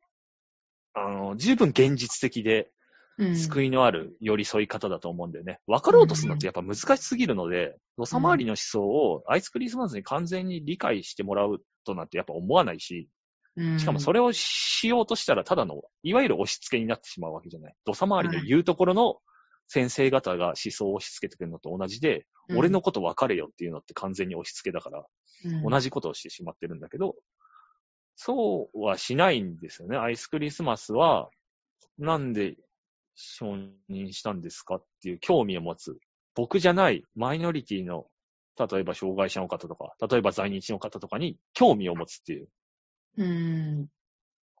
Speaker 4: あの、十分現実的で、
Speaker 3: うん。
Speaker 4: 救いのある寄り添い方だと思うんだよね。分かろうとするのってやっぱ難しすぎるので、土佐回りの思想をアイスクリスマスに完全に理解してもらうとなんてやっぱ思わないし、
Speaker 3: うん、
Speaker 4: しかもそれをしようとしたらただの、いわゆる押し付けになってしまうわけじゃない。土佐回りの言うところの先生方が思想を押し付けてくるのと同じで、
Speaker 3: うん、
Speaker 4: 俺のこと分かれよっていうのって完全に押し付けだから、
Speaker 3: うん、
Speaker 4: 同じことをしてしまってるんだけど、そうはしないんですよね。アイスクリスマスは、なんで承認したんですかっていう興味を持つ。僕じゃないマイノリティの、例えば障害者の方とか、例えば在日の方とかに興味を持つっていう
Speaker 3: うん。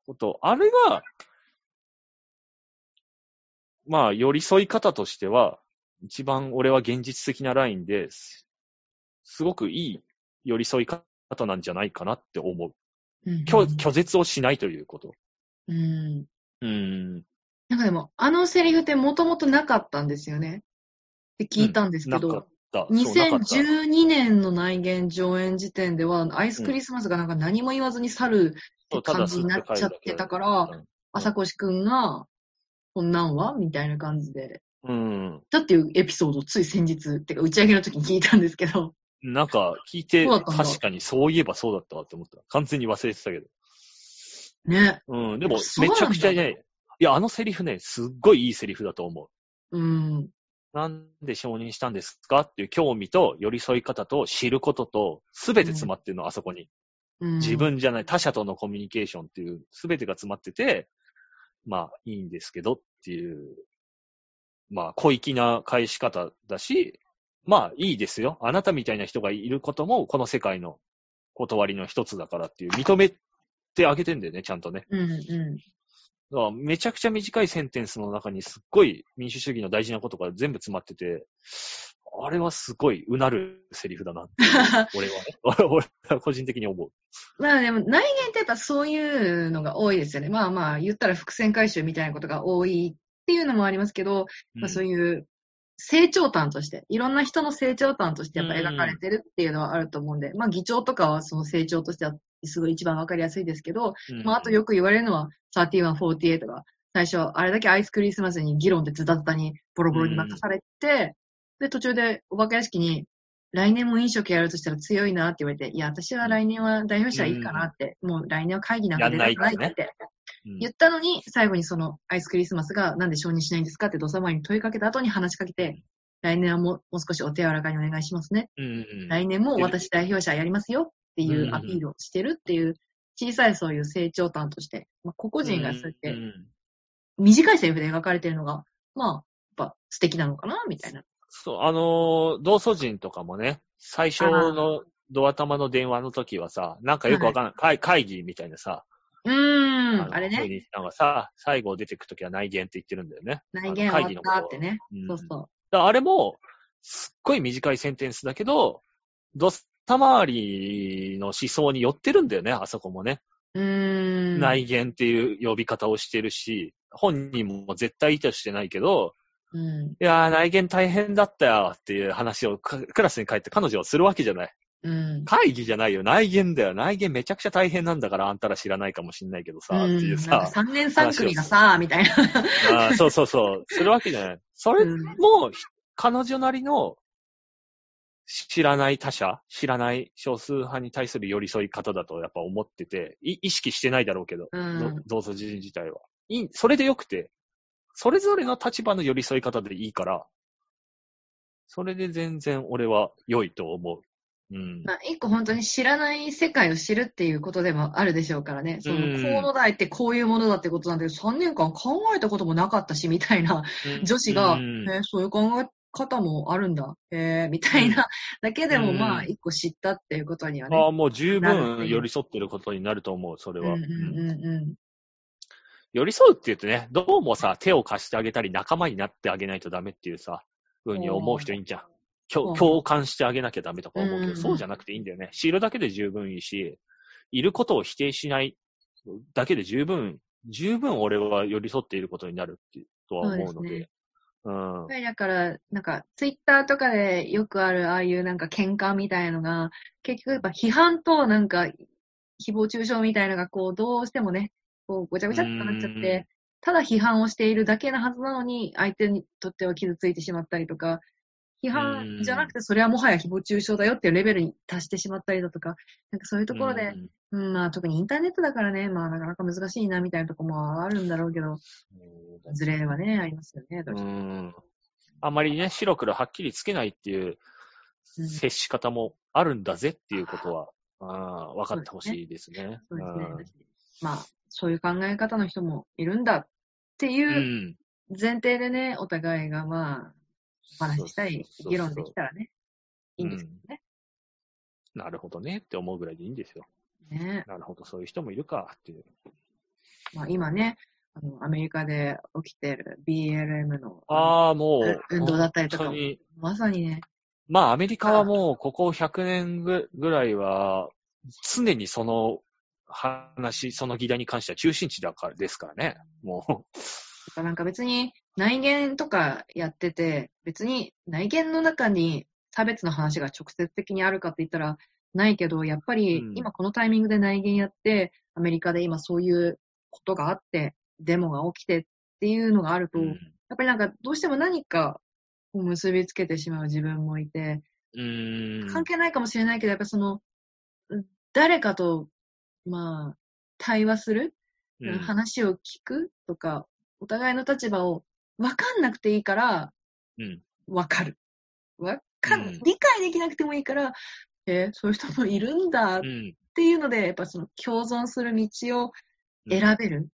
Speaker 4: こと。あれが、まあ、寄り添い方としては、一番俺は現実的なラインです、すごくいい寄り添い方なんじゃないかなって思う。
Speaker 3: うん。
Speaker 4: 拒拒絶をしないということ。
Speaker 3: うん。
Speaker 4: うん。
Speaker 3: なんかでも、あのセリフってもともとなかったんですよね。って聞いたんですけど、
Speaker 4: うなかった
Speaker 3: 2012年の内言上演時点では、アイスクリスマスがなんか何も言わずに去るって感じになっちゃってたから、朝越くんが、こんなんは？みたいな感じで。
Speaker 4: うん。
Speaker 3: だっていうエピソードをつい先日、ってか打ち上げの時に聞いたんですけど。
Speaker 4: なんか、聞いて、確かにそういえばそうだったわって思った。完全に忘れてたけど。
Speaker 3: ね。
Speaker 4: うん。でも、めちゃくちゃね、いや、あのセリフね、すっごいいいセリフだと思う。
Speaker 3: うん。
Speaker 4: なんで承認したんですかっていう興味と寄り添い方と知ることと、すべて詰まってるの、あそこに。
Speaker 3: うん、
Speaker 4: 自分じゃない、他者とのコミュニケーションっていう、すべてが詰まってて、まあ、いいんですけどっていう、まあ、小粋な返し方だし、まあ、いいですよ。あなたみたいな人がいることも、この世界の断りの一つだからっていう、認めてあげてんだよね、ちゃんとね。
Speaker 3: うんう
Speaker 4: だからめちゃくちゃ短いセンテンスの中にすっごい民主主義の大事なことが全部詰まってて、あれはすごいうなるセリフだな。俺はね。俺は個人的に思う。
Speaker 3: ん。まあでも内言ってやっぱそういうのが多いですよね。まあまあ言ったら伏線回収みたいなことが多いっていうのもありますけど、まあそういう成長端として、いろんな人の成長端としてやっぱ描かれてるっていうのはあると思うんで、まあ議長とかはその成長としてはすごい一番わかりやすいですけど、
Speaker 4: うん
Speaker 3: まああとよく言われるのは31、48が、最初あれだけアイスクリスマスに議論でズタズタにボロボロに任されて、で途中でお化け屋敷に来年も飲食やるとしたら強いなって言われて、いや、私は来年は代表者いいかなって、もう来年は会議なんか出たくないって言ったのに、最後にそのアイスクリスマスがなんで承認しないんですかって土佐前に問いかけた後に話しかけて、来年はもうもう少しお手柔らかにお願いしますね。
Speaker 4: うんうん
Speaker 3: 来年も私代表者やりますよっていうアピールをしてるっていう、小さいそういう成長端として、まあ、個々人がそうやって短いセリフで描かれてるのが、まあ、やっぱ素敵なのかなみたいな。
Speaker 4: そう、あのー同祖人とかもね、最初のドア玉の電話の時はさ、なんかよくわかんない、会会議みたいなさ、
Speaker 3: うーん、
Speaker 4: の
Speaker 3: あれね、
Speaker 4: さ、最後出てく時は内言って言ってるんだよね。
Speaker 3: 内言終わったってね。
Speaker 4: うん
Speaker 3: そうそ
Speaker 4: だからあれも、すっごい短いセンテンスだけど、ドスタ周りの思想に寄ってるんだよね、あそこもね。
Speaker 3: う。ん。
Speaker 4: 内言っていう呼び方をしてるし、本人も絶対意図してないけど、
Speaker 3: うん。
Speaker 4: いやー、内言大変だったよっていう話をかクラスに帰って彼女はするわけじゃない。
Speaker 3: うん。
Speaker 4: 会議じゃないよ、内言だよ。内言めちゃくちゃ大変なんだからあんたら知らないかもしんないけどさ、っていうさ
Speaker 3: か、3年3組がさ、みたいな。
Speaker 4: あーそうそうそう、するわけじゃない。それ
Speaker 3: うん
Speaker 4: も、彼女なりの知らない他者、知らない少数派に対する寄り添い方だとやっぱ思ってて、い意識してないだろうけど、
Speaker 3: うん
Speaker 4: ど同祖人自体は。いいそれでよくて、それぞれの立場の寄り添い方でいいから、それで全然俺は良いと思う。うん。
Speaker 3: まあ、一個本当に知らない世界を知るっていうことでもあるでしょうからね。その、
Speaker 4: うん
Speaker 3: 河野大ってこういうものだってことなんだけど、3年間考えたこともなかったし、みたいな女子が、
Speaker 4: うん
Speaker 3: えーそういう考え方もあるんだ、えー、みたいな、だけでも
Speaker 4: うん
Speaker 3: まあ、一個知ったっていうことにはね。
Speaker 4: ああ、もう十分寄り添ってることになると思う、それは。
Speaker 3: うんうんうんう
Speaker 4: 寄り添うって言ってね、どうもさ、手を貸してあげたり仲間になってあげないとダメっていうさ、ふうに思う人いいんじゃん。共感してあげなきゃダメとか思うけど、
Speaker 3: うん
Speaker 4: そうじゃなくていいんだよね。知るだけで十分いいし、いることを否定しないだけで十分、十分俺は寄り添っていることになるってとは思うので。
Speaker 3: そうです
Speaker 4: うん。
Speaker 3: だから、なんか、ツイッターとかでよくある、ああいうなんか喧嘩みたいのが、結局やっぱ批判となんか、誹謗中傷みたいのがこう、どうしてもね、こう、ごちゃごちゃっとなっちゃっ
Speaker 4: うん。
Speaker 3: て、ただ批判をしているだけなはずなのに、相手にとっては傷ついてしまったりとか、批判じゃなくて、それはもはや誹謗中傷だよっていうレベルに達してしまったりだとか、なんかそういうところで、うん、まあ特にインターネットだからね、まあなかなか難しいなみたいなところもあるんだろうけど、
Speaker 4: うん、
Speaker 3: ズレはね、ありますよね、どうしても
Speaker 4: うん。あんまりね、白黒はっきりつけないっていう
Speaker 3: うん
Speaker 4: 接し方もあるんだぜっていうことは、あー分かってほしいですね。
Speaker 3: そうですね。まあ、そういう考え方の人もいるんだって
Speaker 4: う。
Speaker 3: いうん前提でね、お互いがまあ、お話ししたり
Speaker 4: そうそうそう、そう
Speaker 3: 議論できたらね、いいんですけどね。
Speaker 4: なるほどねって思うぐらいでいいんですよ。
Speaker 3: ね
Speaker 4: なるほど、そういう人もいるかっていう。
Speaker 3: まあ今ね、あの、アメリカで起きてる BLM の
Speaker 4: ああ、もう、
Speaker 3: 運動だったりとかまさにね、
Speaker 4: まあ、アメリカはもう、ここ100年ぐぐらいは、常にその話、その議題に関しては中心地だからですからね。も
Speaker 3: だからなんか別に内言とかやってて、別に内言の中に差別の話が直接的にあるかって言ったらないけど、やっぱり
Speaker 4: うん。
Speaker 3: 今このタイミングで内言やって、アメリカで今そういうことがあって、デモが起きてっていうのがある
Speaker 4: う、
Speaker 3: と、やっぱりなんかどうしても何かを結びつけてしまう自分もいて、
Speaker 4: うん。
Speaker 3: 関係ないかもしれないけど、やっぱその、うん誰かと、まあ、対話する
Speaker 4: うん。
Speaker 3: 話を聞くとか、お互いの立場を分かんなくていいから、
Speaker 4: うん。
Speaker 3: 分かる。分かん、
Speaker 4: うん
Speaker 3: 理解できなくてもいいから、えーそういう人もいるんだっ
Speaker 4: うん。
Speaker 3: ていうので、やっぱその共存する道を選べる。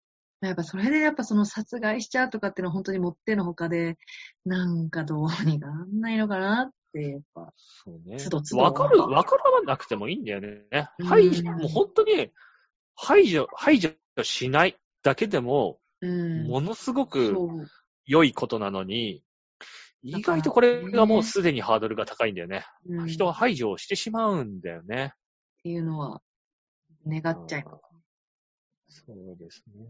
Speaker 3: やっぱそれでやっぱその殺害しちゃうとかっていうのは本当にもってのほかで、なんかどうにかなんないのかなって、やっぱ。
Speaker 4: そうね
Speaker 3: つどつど
Speaker 4: わかる、わからなくてもいいんだよね。
Speaker 3: うん
Speaker 4: 排除、もう本当に、排除、排除しないだけでも、
Speaker 3: うん。
Speaker 4: ものすごく。良いことなのに、意外とこれがもうすでにハードルが高いんだよね。
Speaker 3: うん、
Speaker 4: 人は排除をしてしまうんだよね。
Speaker 3: っていうのは、願っちゃいます。
Speaker 4: そうですね。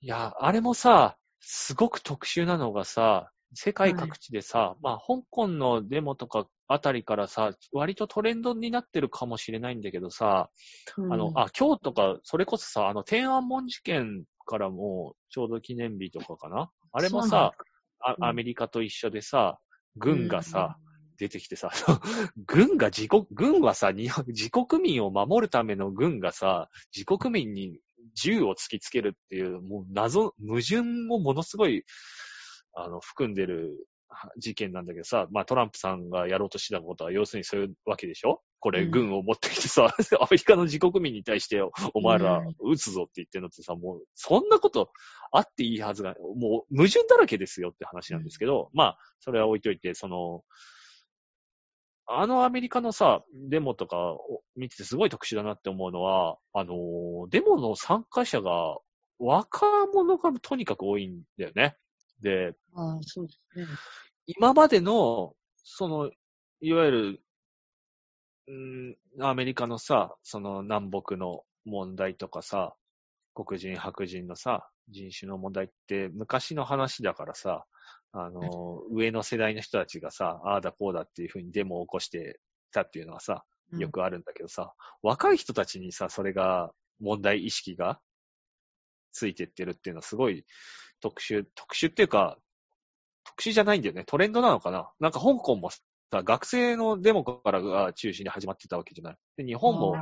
Speaker 4: いや、あれもさ、すごく特殊なのがさ、世界各地でさ、まあ、香港のデモとかあたりからさ、割とトレンドになってるかもしれないんだけどさ、
Speaker 3: うん
Speaker 4: あの、あ、今日とか、それこそさ、あの、天安門事件からも、ちょうど記念日とかかな？あれもさ、あ
Speaker 3: うん。
Speaker 4: アメリカと一緒でさ、軍がさ、、出てきてさ、軍が自国、軍はさ、自国民を守るための軍がさ、自国民に銃を突きつけるっていう、もう謎、矛盾をものすごい、あの、含んでるは事件なんだけどさ、まあトランプさんがやろうとしたことは、要するにそういうわけでしょ？これ、
Speaker 3: うん
Speaker 4: 軍を持ってきてさ、アメリカの自国民に対して、お前ら
Speaker 3: うん
Speaker 4: 撃つぞって言ってんのってさ、もう、そんなことあっていいはずが、もう矛盾だらけですよって話なんですけど、まあ、それは置いといて、その、あのアメリカのさ、デモとかを見ててすごい特殊だなって思うのは、あのーデモの参加者が若者がとにかく多いんだよね。で、
Speaker 3: ああ、そうですね。
Speaker 4: 今までの、その、いわゆる、うん、アメリカのさ、その南北の問題とかさ、黒人、白人のさ、人種の問題って昔の話だからさ、あの、上の世代の人たちがさ、ああだこうだっていうふうにデモを起こしてたっていうのはさ、
Speaker 3: うん。
Speaker 4: よくあるんだけどさ、若い人たちにさ、それが、問題意識がついてってるっていうのはすごい特殊、特殊っていうか、特殊じゃないんだよね。トレンドなのかな。なんか香港もさ、学生のデモからが中心に始まってたわけじゃない。で、日本も、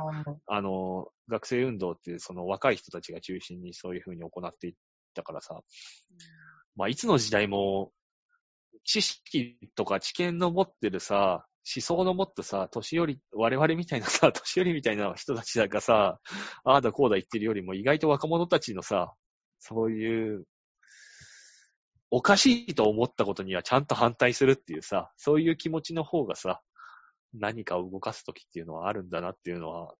Speaker 3: あ
Speaker 4: の、学生運動っていうその若い人たちが中心にそういうふうに行っていったからさ、まあ、いつの時代も、知識とか知見の持ってるさ、思想の持ったさ、年寄り、我々みたいなさ、年寄りみたいな人たちがさ、ああだこうだ言ってるよりも、意外と若者たちのさ、そういう、おかしいと思ったことにはちゃんと反対するっていうさ、そういう気持ちの方がさ、何かを動かすときっていうのはあるんだなっていうのは、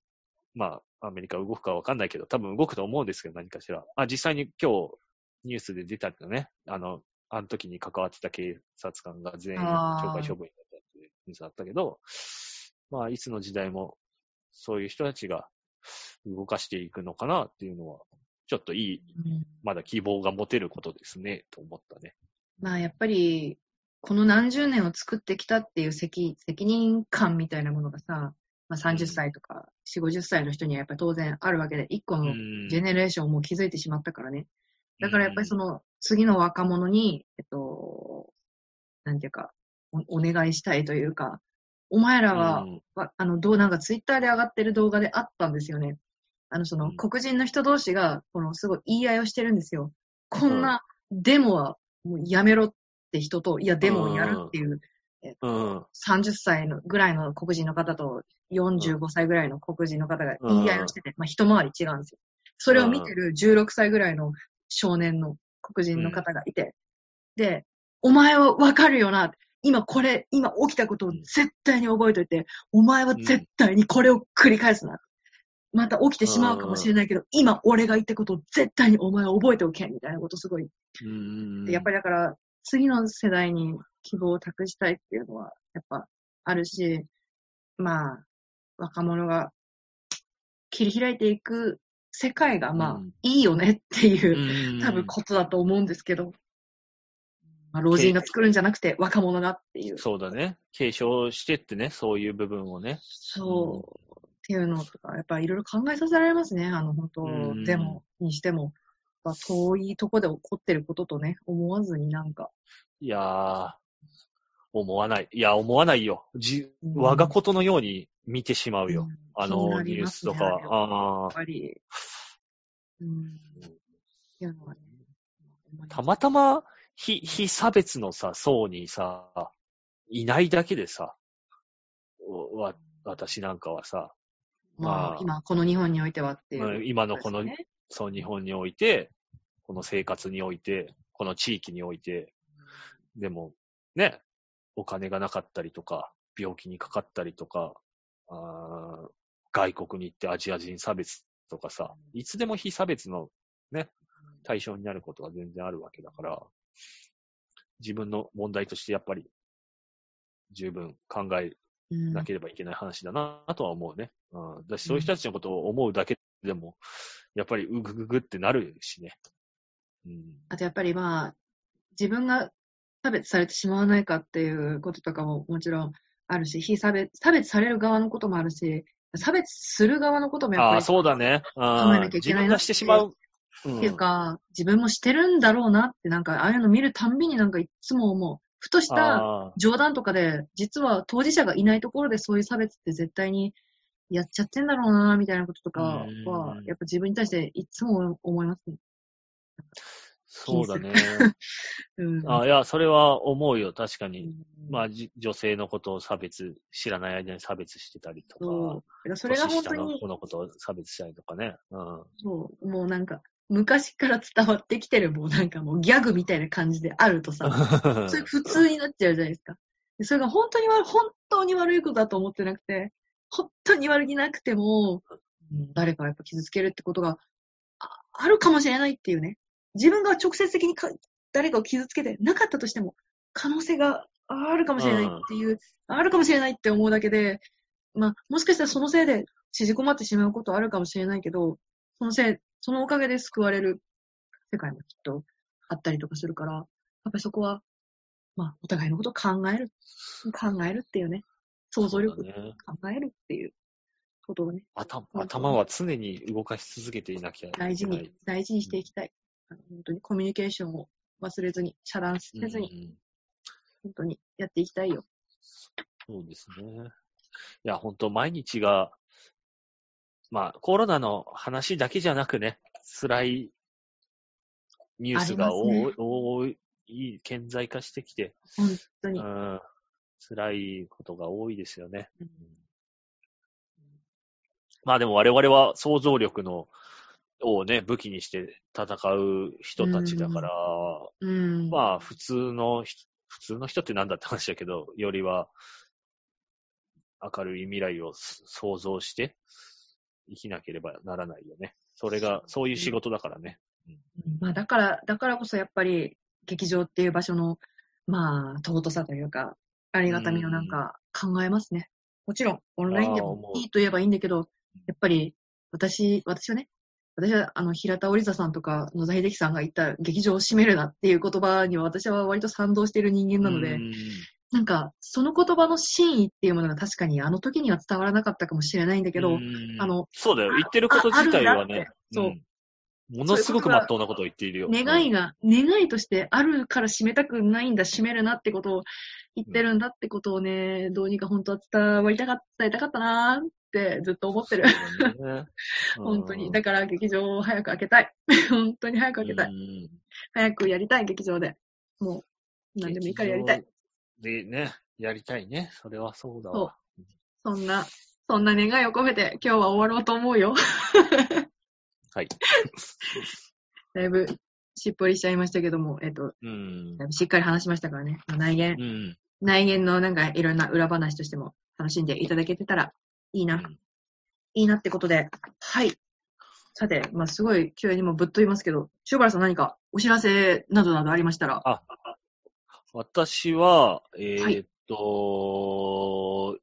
Speaker 4: まあ、アメリカ動くかわかんないけど、多分動くと思うんですけど、何かしら。あ、実際に今日、ニュースで出たんだね。あの、あの時に関わってた警察官が全員懲戒処分になったっていうニュースだったけど、まあ、いつの時代も、そういう人たちが動かしていくのかなっていうのは、ちょっといい、
Speaker 3: うん
Speaker 4: まだ希望が持てることですね、と思ったね。
Speaker 3: まあやっぱり、この何十年を作ってきたっていう責責任感みたいなものがさ、まあ、30歳とか4、50歳の人にはやっぱり当然あるわけで、一個の
Speaker 4: ん
Speaker 3: ジェネレーションをもう築いてしまったからね。だからやっぱりその次の若者に、えっと、なんていうか、おお願いしたいというか、お前らは、
Speaker 4: うん
Speaker 3: わあの、どうなんかツイッターで上がってる動画であったんですよね。あの、その
Speaker 4: うん
Speaker 3: 黒人の人同士が、このすごい言い合いをしてるんですよ。こんなデモはもうやめろって人と、いや、デモをやるっていう、
Speaker 4: うん。
Speaker 3: 30歳のぐらいの黒人の方と45歳ぐらいの黒人の方が言い合いをしてて、まあ一回り違うんですよ。それを見てる16歳ぐらいの少年の黒人の方がいて、で、お前はわかるよな。今これ、今起きたことを絶対に覚えといて、お前は絶対にこれを繰り返すな。また起きてしまうかもしれないけど、今俺が言ったことを絶対にお前は覚えておけ、みたいなことすごい。
Speaker 4: うん。
Speaker 3: でやっぱりだから、次の世代に希望を託したいっていうのは、やっぱあるし、まあ、若者が切り開いていく世界が、まあ、
Speaker 4: うん。
Speaker 3: いいよねっていう、
Speaker 4: うん。
Speaker 3: 多分ことだと思うんですけど、まあ、老人が作るんじゃなくて若者がっていう、
Speaker 4: そうだね。継承してってね、そういう部分をね。
Speaker 3: そう、っていうのとか、やっぱいろいろ考えさせられますね。あの、本当、
Speaker 4: うん
Speaker 3: デモにしても、まあ遠いとこで起こってることとね、思わずになんか、
Speaker 4: いやー、思わない。いや、思わないよ。じ、
Speaker 3: うん
Speaker 4: 我がことのように見てしまうよ。
Speaker 3: うん
Speaker 4: あの、ニュースとかは。
Speaker 3: あ
Speaker 4: あ
Speaker 3: やっぱり、うん。いうのはね、
Speaker 4: ーたまたま、非、非差別のさ、層にさ、いないだけでさ、わ、私なんかはさ、
Speaker 3: ま
Speaker 4: まあ。
Speaker 3: あ、今、この日本においてはっていう、
Speaker 4: うん今のこの
Speaker 3: そう
Speaker 4: 日本において、この生活において、この地域において、でも、ね、お金がなかったりとか、病気にかかったりとか、あー外国に行ってアジア人差別とかさ、いつでも非差別のね、対象になることが全然あるわけだから、自分の問題としてやっぱり十分考え
Speaker 3: うん
Speaker 4: なければいけない話だなとは思うね。うん。だし、そういう人たちのことを思うだけでも、やっぱりうぐぐぐってなるしね。うん。
Speaker 3: あとやっぱりまあ、自分が差別されてしまわないかっていうこととかももちろんあるし、非差別、差別される側のこともあるし、差別する側のこともやっ
Speaker 4: ああ、
Speaker 3: ぱり
Speaker 4: そうだね。うん
Speaker 3: 考えなきゃいけないな
Speaker 4: 自分がしてしまう。うん
Speaker 3: っていうか、自分もしてるんだろうなって、なんか、ああいうの見るたんびになんかいつも思う。ふとした
Speaker 4: あ
Speaker 3: 冗談とかで、実は当事者がいないところでそういう差別って絶対にやっちゃってんだろうな、みたいなこととかは
Speaker 4: うん、
Speaker 3: やっぱ自分に対していつも思いますね。
Speaker 4: そうだね。
Speaker 3: うん。
Speaker 4: あいや、それは思うよ、確かに。
Speaker 3: うん
Speaker 4: まあ、じ女性のことを差別、知らない間に差別してたりと
Speaker 3: そう
Speaker 4: か、。
Speaker 3: だからそれが本当に
Speaker 4: 年下の子、のことを差別したりとかね。うん。
Speaker 3: そう、もうなんか、昔から伝わってきてる、もうなんかもうギャグみたいな感じであるとさ、それ普通になっちゃうじゃないですか。でそれが本当に悪い、本当に悪いことだと思ってなくて、本当に悪気なくても、うん誰かをやっぱ傷つけるってことがああるかもしれないっていうね。自分が直接的にか誰かを傷つけてなかったとしても、可能性があるかもしれないっていう、あるかもしれないって思うだけで、まあ、もしかしたらそのせいで縮こまってしまうことはあるかもしれないけど、そのせい、そのおかげで救われる世界もきっとあったりとかするから、やっぱりそこは、まあ、お互いのことを考える。考えるっていうね。想像力
Speaker 4: そうだね
Speaker 3: 考えるっていうことをね、
Speaker 4: 頭頭は常に動かし続けていなきゃいけない。
Speaker 3: 大事に、大事にしていきたい。あの本当にコミュニケーションを忘れずに、遮断せずに、
Speaker 4: うん
Speaker 3: 本当にやっていきたいよ。
Speaker 4: そうですね。いや、本当毎日が、まあ、コロナの話だけじゃなくね、辛いニュースが多
Speaker 3: ね
Speaker 4: 多い、顕在化してきて、
Speaker 3: 本当に。
Speaker 4: うん、辛いことが多いですよね。
Speaker 3: うん
Speaker 4: まあでも我々は想像力の、をね、武器にして戦う人たちだから、
Speaker 3: うん。
Speaker 4: まあ普通の人、普通の人ってなんだって話だけど、よりは明るい未来をす想像して生きなければならないよね。それが、そういう仕事だからね。
Speaker 3: まあ、だから、だからこそやっぱり、劇場っていう場所の、まあ、尊さというか、ありがたみをなんか考えますね。もちろん、オンラインでもいいと言えばいいんだけど、やっぱり、私、私はね、私は、あの、平田織座さんとか野田秀樹さんが言った劇場を閉めるなっていう言葉には私は割と賛同している人間なので、
Speaker 4: うん
Speaker 3: なんか、その言葉の真意っていうものが確かにあの時には伝わらなかったかもしれないんだけど、
Speaker 4: うん
Speaker 3: あの、
Speaker 4: そうだよ。言ってること自体はね
Speaker 3: そうん
Speaker 4: ものすごく真っ当なことを言っているよ。
Speaker 3: 願いが、願いとしてあるから閉めたくないんだ、閉めるなってことを言ってるんだってことをね、どうにか本当は伝わりたかった、伝えたかったなーってずっと思ってる。
Speaker 4: ね
Speaker 3: 本当に。
Speaker 4: うん
Speaker 3: だから劇場を早く開けたい。本当に早く開けたい。
Speaker 4: うん
Speaker 3: 早くやりたい、劇場で。もう、何でもいいからやりたい。。
Speaker 4: でね、やりたいね。それはそうだわ。。
Speaker 3: そんな、そんな願いを込めて今日は終わろうと思うよ。
Speaker 4: はい。
Speaker 3: だいぶしっぽりしちゃいましたけども、えっと、しっかり話しましたからね。まあ内言
Speaker 4: う、ん。
Speaker 3: 内言のなんかいろんな裏話としても楽しんでいただけてたらいいな、
Speaker 4: うん
Speaker 3: いいなってことで、はい。さて、まあすごい急にもぶっと言いますけど、塩原さん何かお知らせなどなどありましたら。
Speaker 4: あ、私は、え
Speaker 3: はい
Speaker 4: ーっと、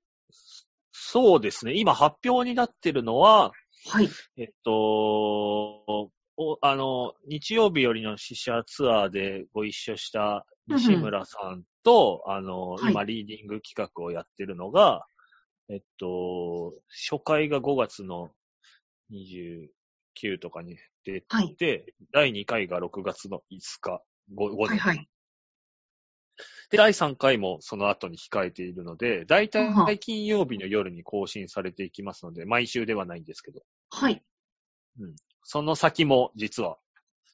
Speaker 4: そうですね。今発表になってるのは、
Speaker 3: はい。
Speaker 4: えっと、おあの、日曜日よりの試写ツアーでご一緒した西村さんと、あの、
Speaker 3: はい
Speaker 4: 今リーディング企画をやってるのが、えっと、初回が5月の29とかに出て、
Speaker 3: はい。
Speaker 4: 第2回が6月の5日、5, 5年、
Speaker 3: はいはい。
Speaker 4: で、第3回もその後に控えているので、だいた
Speaker 3: ははい。
Speaker 4: 金曜日の夜に更新されていきますので、毎週ではないんですけど、
Speaker 3: はい。
Speaker 4: その先も実は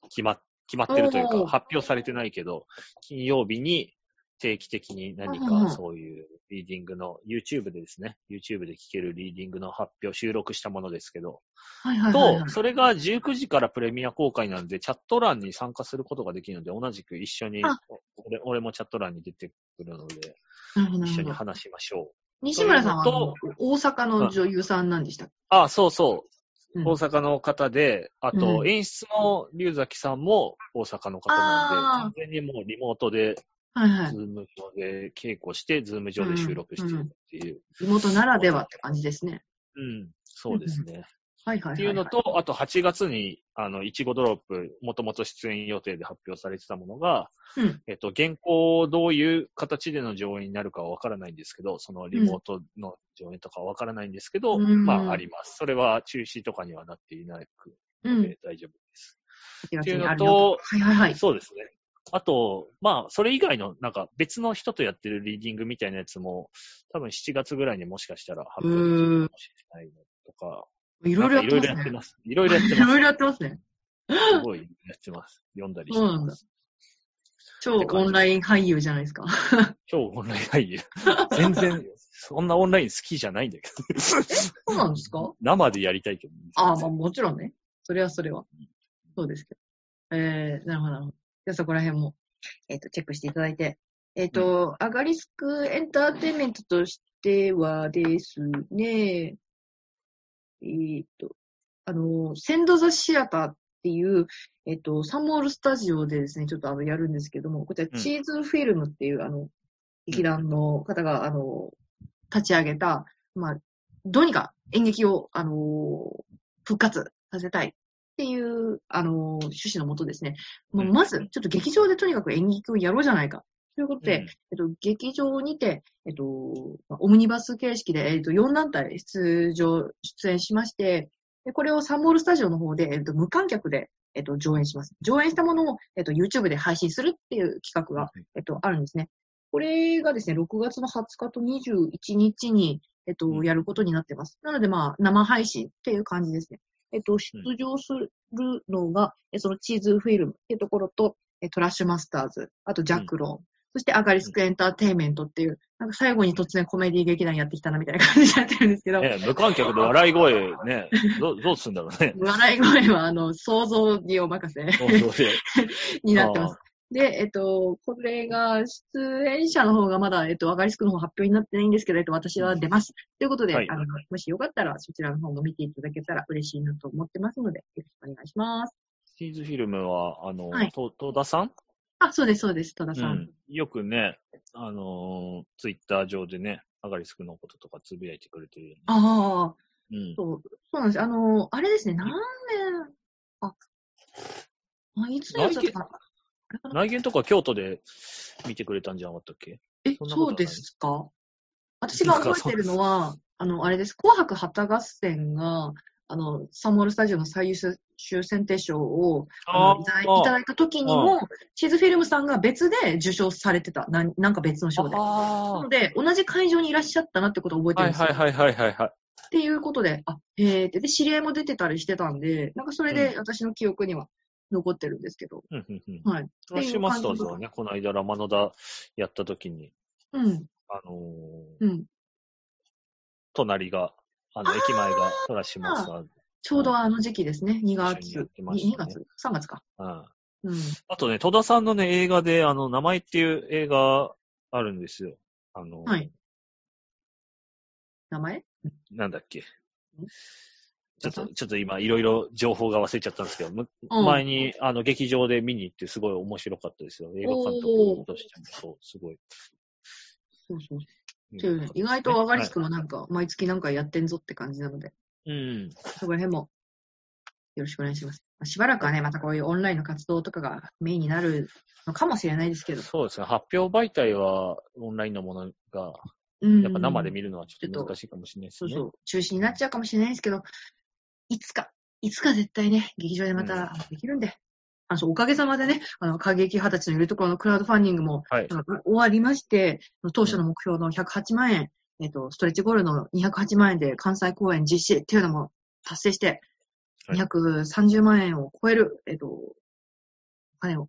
Speaker 4: 決ま決まってるというか、発表されてないけど、金曜日に定期的に何かそういうリーディングの、YouTube でですね、YouTube で聞けるリーディングの発表、収録したものですけど、
Speaker 3: はいはいはい、はい
Speaker 4: と、。それが19時からプレミア公開なんで、チャット欄に参加することができるので、同じく一緒に
Speaker 3: あ、
Speaker 4: 俺俺もチャット欄に出てくるので、一緒。に話しましょう。
Speaker 3: 西村さんは大阪の女優さんなんでしたっけ？
Speaker 4: あ、そうそう。
Speaker 3: うん
Speaker 4: 大阪の方で、あと、
Speaker 3: うん
Speaker 4: 演出の龍崎さんも大阪の方なん
Speaker 3: あ
Speaker 4: で、完全にもうリモートで、
Speaker 3: はいはい
Speaker 4: ズ。ーム上で稽古して、ズーム上で収録してるっていう。
Speaker 3: 地元ならではって感じですね。
Speaker 4: うん、そうですね。
Speaker 3: はいはいはい。
Speaker 4: っていうのと、あと8月に、あの、いちごドロップ、もともと出演予定で発表されてたものが、
Speaker 3: うん
Speaker 4: えっと、原稿どういう形での上演になるかはわからないんですけど、そのリモートの上演とかはわからないんですけど、
Speaker 3: うん
Speaker 4: まあ、あります。それは中止とかにはなっていなく、
Speaker 3: うん
Speaker 4: で大丈夫です。
Speaker 3: 8月
Speaker 4: っていうのと
Speaker 3: はいはいはい。
Speaker 4: そうですね。あと、まあ、それ以外の、なんか別の人とやってるリーディングみたいなやつも、多分7月ぐらいにもしかしたら発表できるかもしれないのとか、
Speaker 3: いろいろやってます
Speaker 4: いろいろやって
Speaker 3: ね。
Speaker 4: ます。いろいろやって
Speaker 3: い
Speaker 4: ます。
Speaker 3: ね。
Speaker 4: すごいやってます。読んだりしてます。
Speaker 3: 超オンライン俳優じゃないですか。
Speaker 4: 超オンライン俳優。全然、そんなオンライン好きじゃないんだけど。
Speaker 3: そうなんですか？
Speaker 4: 生でやりたいけど。
Speaker 3: ああ、まあもちろんね。それはそれは。そうですけど。えー、なるほどなるほど。じゃあそこら辺も、えっ、と、チェックしていただいて。えっ、と、アガリスクエンターテインメントとしてはですね、えっ、と、あの、センドザシアターっていう、えっ、と、サンモールスタジオでですね、ちょっとあの、やるんですけども、こちら、
Speaker 4: うん
Speaker 3: チーズフィルムっていう、あの、劇団の方が、あの、立ち上げた、まあ、どうにか演劇を、あの、復活させたいっていう、あの、趣旨のもとですね、もう
Speaker 4: うん
Speaker 3: まず、ちょっと劇場でとにかく演劇をやろうじゃないか。ということで、
Speaker 4: うん
Speaker 3: えっと、劇場にて、えっと、まあオムニバス形式で、えっと、4団体出場、出演しまして、でこれをサンモールスタジオの方で、えっと、無観客で、えっと、上演します。上演したものを、えっと、YouTube で配信するっていう企画が、えっと、あるんですね。これがですね、6月の20日と21日に、えっと、
Speaker 4: うん
Speaker 3: やることになってます。なので、まあ、生配信っていう感じですね。えっと、出場するのが、えそのチーズフィルムっていうところと、えトラッシュマスターズ、あとジャックロン、そしてアガリスクエンターテインメントっていう、なんか最後に突然コメディ劇団やってきたなみたいな感じでやってるんですけど、
Speaker 4: ね、無観客で笑い声ね、ど どうすんだろうね。
Speaker 3: 笑い声は、あの、想像にお任せ。になってます。で、えっと、これが、出演者の方がまだ、えっと、アガリスクの方発表になってないんですけど、えっと、私は出ます。ということで、
Speaker 4: はい
Speaker 3: あの、もしよかったら、そちらの方も見ていただけたら嬉しいなと思ってますので、よろしくお願いします。
Speaker 4: チーズフィルムは、あの、
Speaker 3: はい
Speaker 4: と戸田さん？
Speaker 3: あ、そうです、そうです、戸田さん。
Speaker 4: うん。よくね、あのーツイッター上でね、アガリスクのこととかつぶやいてくれてるよね。
Speaker 3: ああ、
Speaker 4: うん。
Speaker 3: そう、そうなんです。あの、あれですね、何年、あ、あいつのやつだったか
Speaker 4: 内見とか京都で見てくれたんじゃなかったっけ？
Speaker 3: え、
Speaker 4: そ
Speaker 3: そうですか私が覚えてるのは、あの、あれです。紅白旗合戦が、あの、サンモールスタジオの最優秀選定賞をいただいいただいた時にも、チーズフィルムさんが別で受賞されてた。なんなんか別の賞で。な
Speaker 4: あ
Speaker 3: ので、同じ会場にいらっしゃったなってことを覚えて
Speaker 4: あ。
Speaker 3: るんですよ。
Speaker 4: はいはいはいはいはい。
Speaker 3: っていうことで、あ、へーって、で、知り合いも出てたりしてたんで、なんかそれで私の記憶には残ってるんですけど。
Speaker 4: うんうんうん。
Speaker 3: はい。
Speaker 4: フラッシュマスターズはね、この間ラマノダやった時に、
Speaker 3: うん。
Speaker 4: あのー
Speaker 3: うん。
Speaker 4: 隣が、あの、駅前がフラッシュマスターズ。
Speaker 3: ちょうどあの時期ですね。2月。
Speaker 4: 一緒にやってま
Speaker 3: 2,
Speaker 4: したね
Speaker 3: 月 ?3 月か。
Speaker 4: うん。
Speaker 3: うん。
Speaker 4: あとね、戸田さんのね、映画で、あの、名前っていう映画あるんですよ。あの、
Speaker 3: はい名前？
Speaker 4: なんだっけ。ちょっと、ちょっと今、いろいろ情報が忘れちゃったんですけど、む
Speaker 3: うん
Speaker 4: 前に、あの、劇場で見に行ってすごい面白かったですよ。映画監督としても、そう、すごい。
Speaker 3: そうそう。ね意外とアガリスクもなんか、毎月なんかやってんぞって感じなので、
Speaker 4: うん。
Speaker 3: そこら辺も、よろしくお願いします。まあしばらくはね、またこういうオンラインの活動とかがメインになるのかもしれないですけど。
Speaker 4: そうですね。発表媒体はオンラインのものが、
Speaker 3: うん。
Speaker 4: やっぱ生で見るのはちょっと難しいかもしれないですね。
Speaker 3: そうそう。中止になっちゃうかもしれないですけど、いつか、いつか絶対ね、劇場でまたできるんで。あの、そうおかげさまでね、あの、過激派たちのいるところのクラウドファンディングも、
Speaker 4: はい。
Speaker 3: 終わりまして、当初の目標の108万円、えっと、ストレッチゴールの208万円で関西公演実施っていうのも達成して、
Speaker 4: はい。
Speaker 3: 230万円を超える、えっと、お金を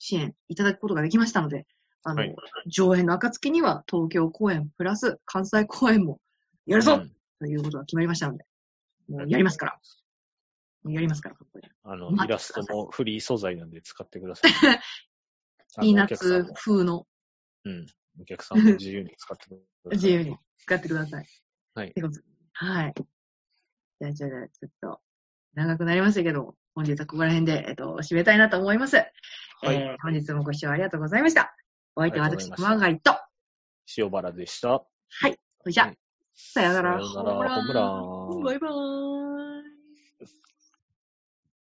Speaker 3: 支援いただくことができましたので、あの、
Speaker 4: はい。
Speaker 3: 上演の暁には東京公演プラス関西公演もやるぞ、
Speaker 4: うん。
Speaker 3: ということが決まりましたので、もうやりますから。もうやりますから、ここで。
Speaker 4: あの、イラストもフリー素材なんで使ってください。
Speaker 3: ピーナッツ
Speaker 4: も
Speaker 3: 風の
Speaker 4: うん。お客さんも自由に使ってください。
Speaker 3: 自由に使ってください。
Speaker 4: はい
Speaker 3: はい。じゃあ、じゃあ、ちょっと、長くなりましたけど、本日はここら辺で、えっと、締めたいなと思います。
Speaker 4: はい
Speaker 3: えー本日もご視聴ありがとうございました。お相手は私、熊谷と、
Speaker 4: 塩原でした。
Speaker 3: はい。それじゃあ
Speaker 4: はい
Speaker 3: さよなら。
Speaker 4: さよならホームラン
Speaker 3: バイバーイ。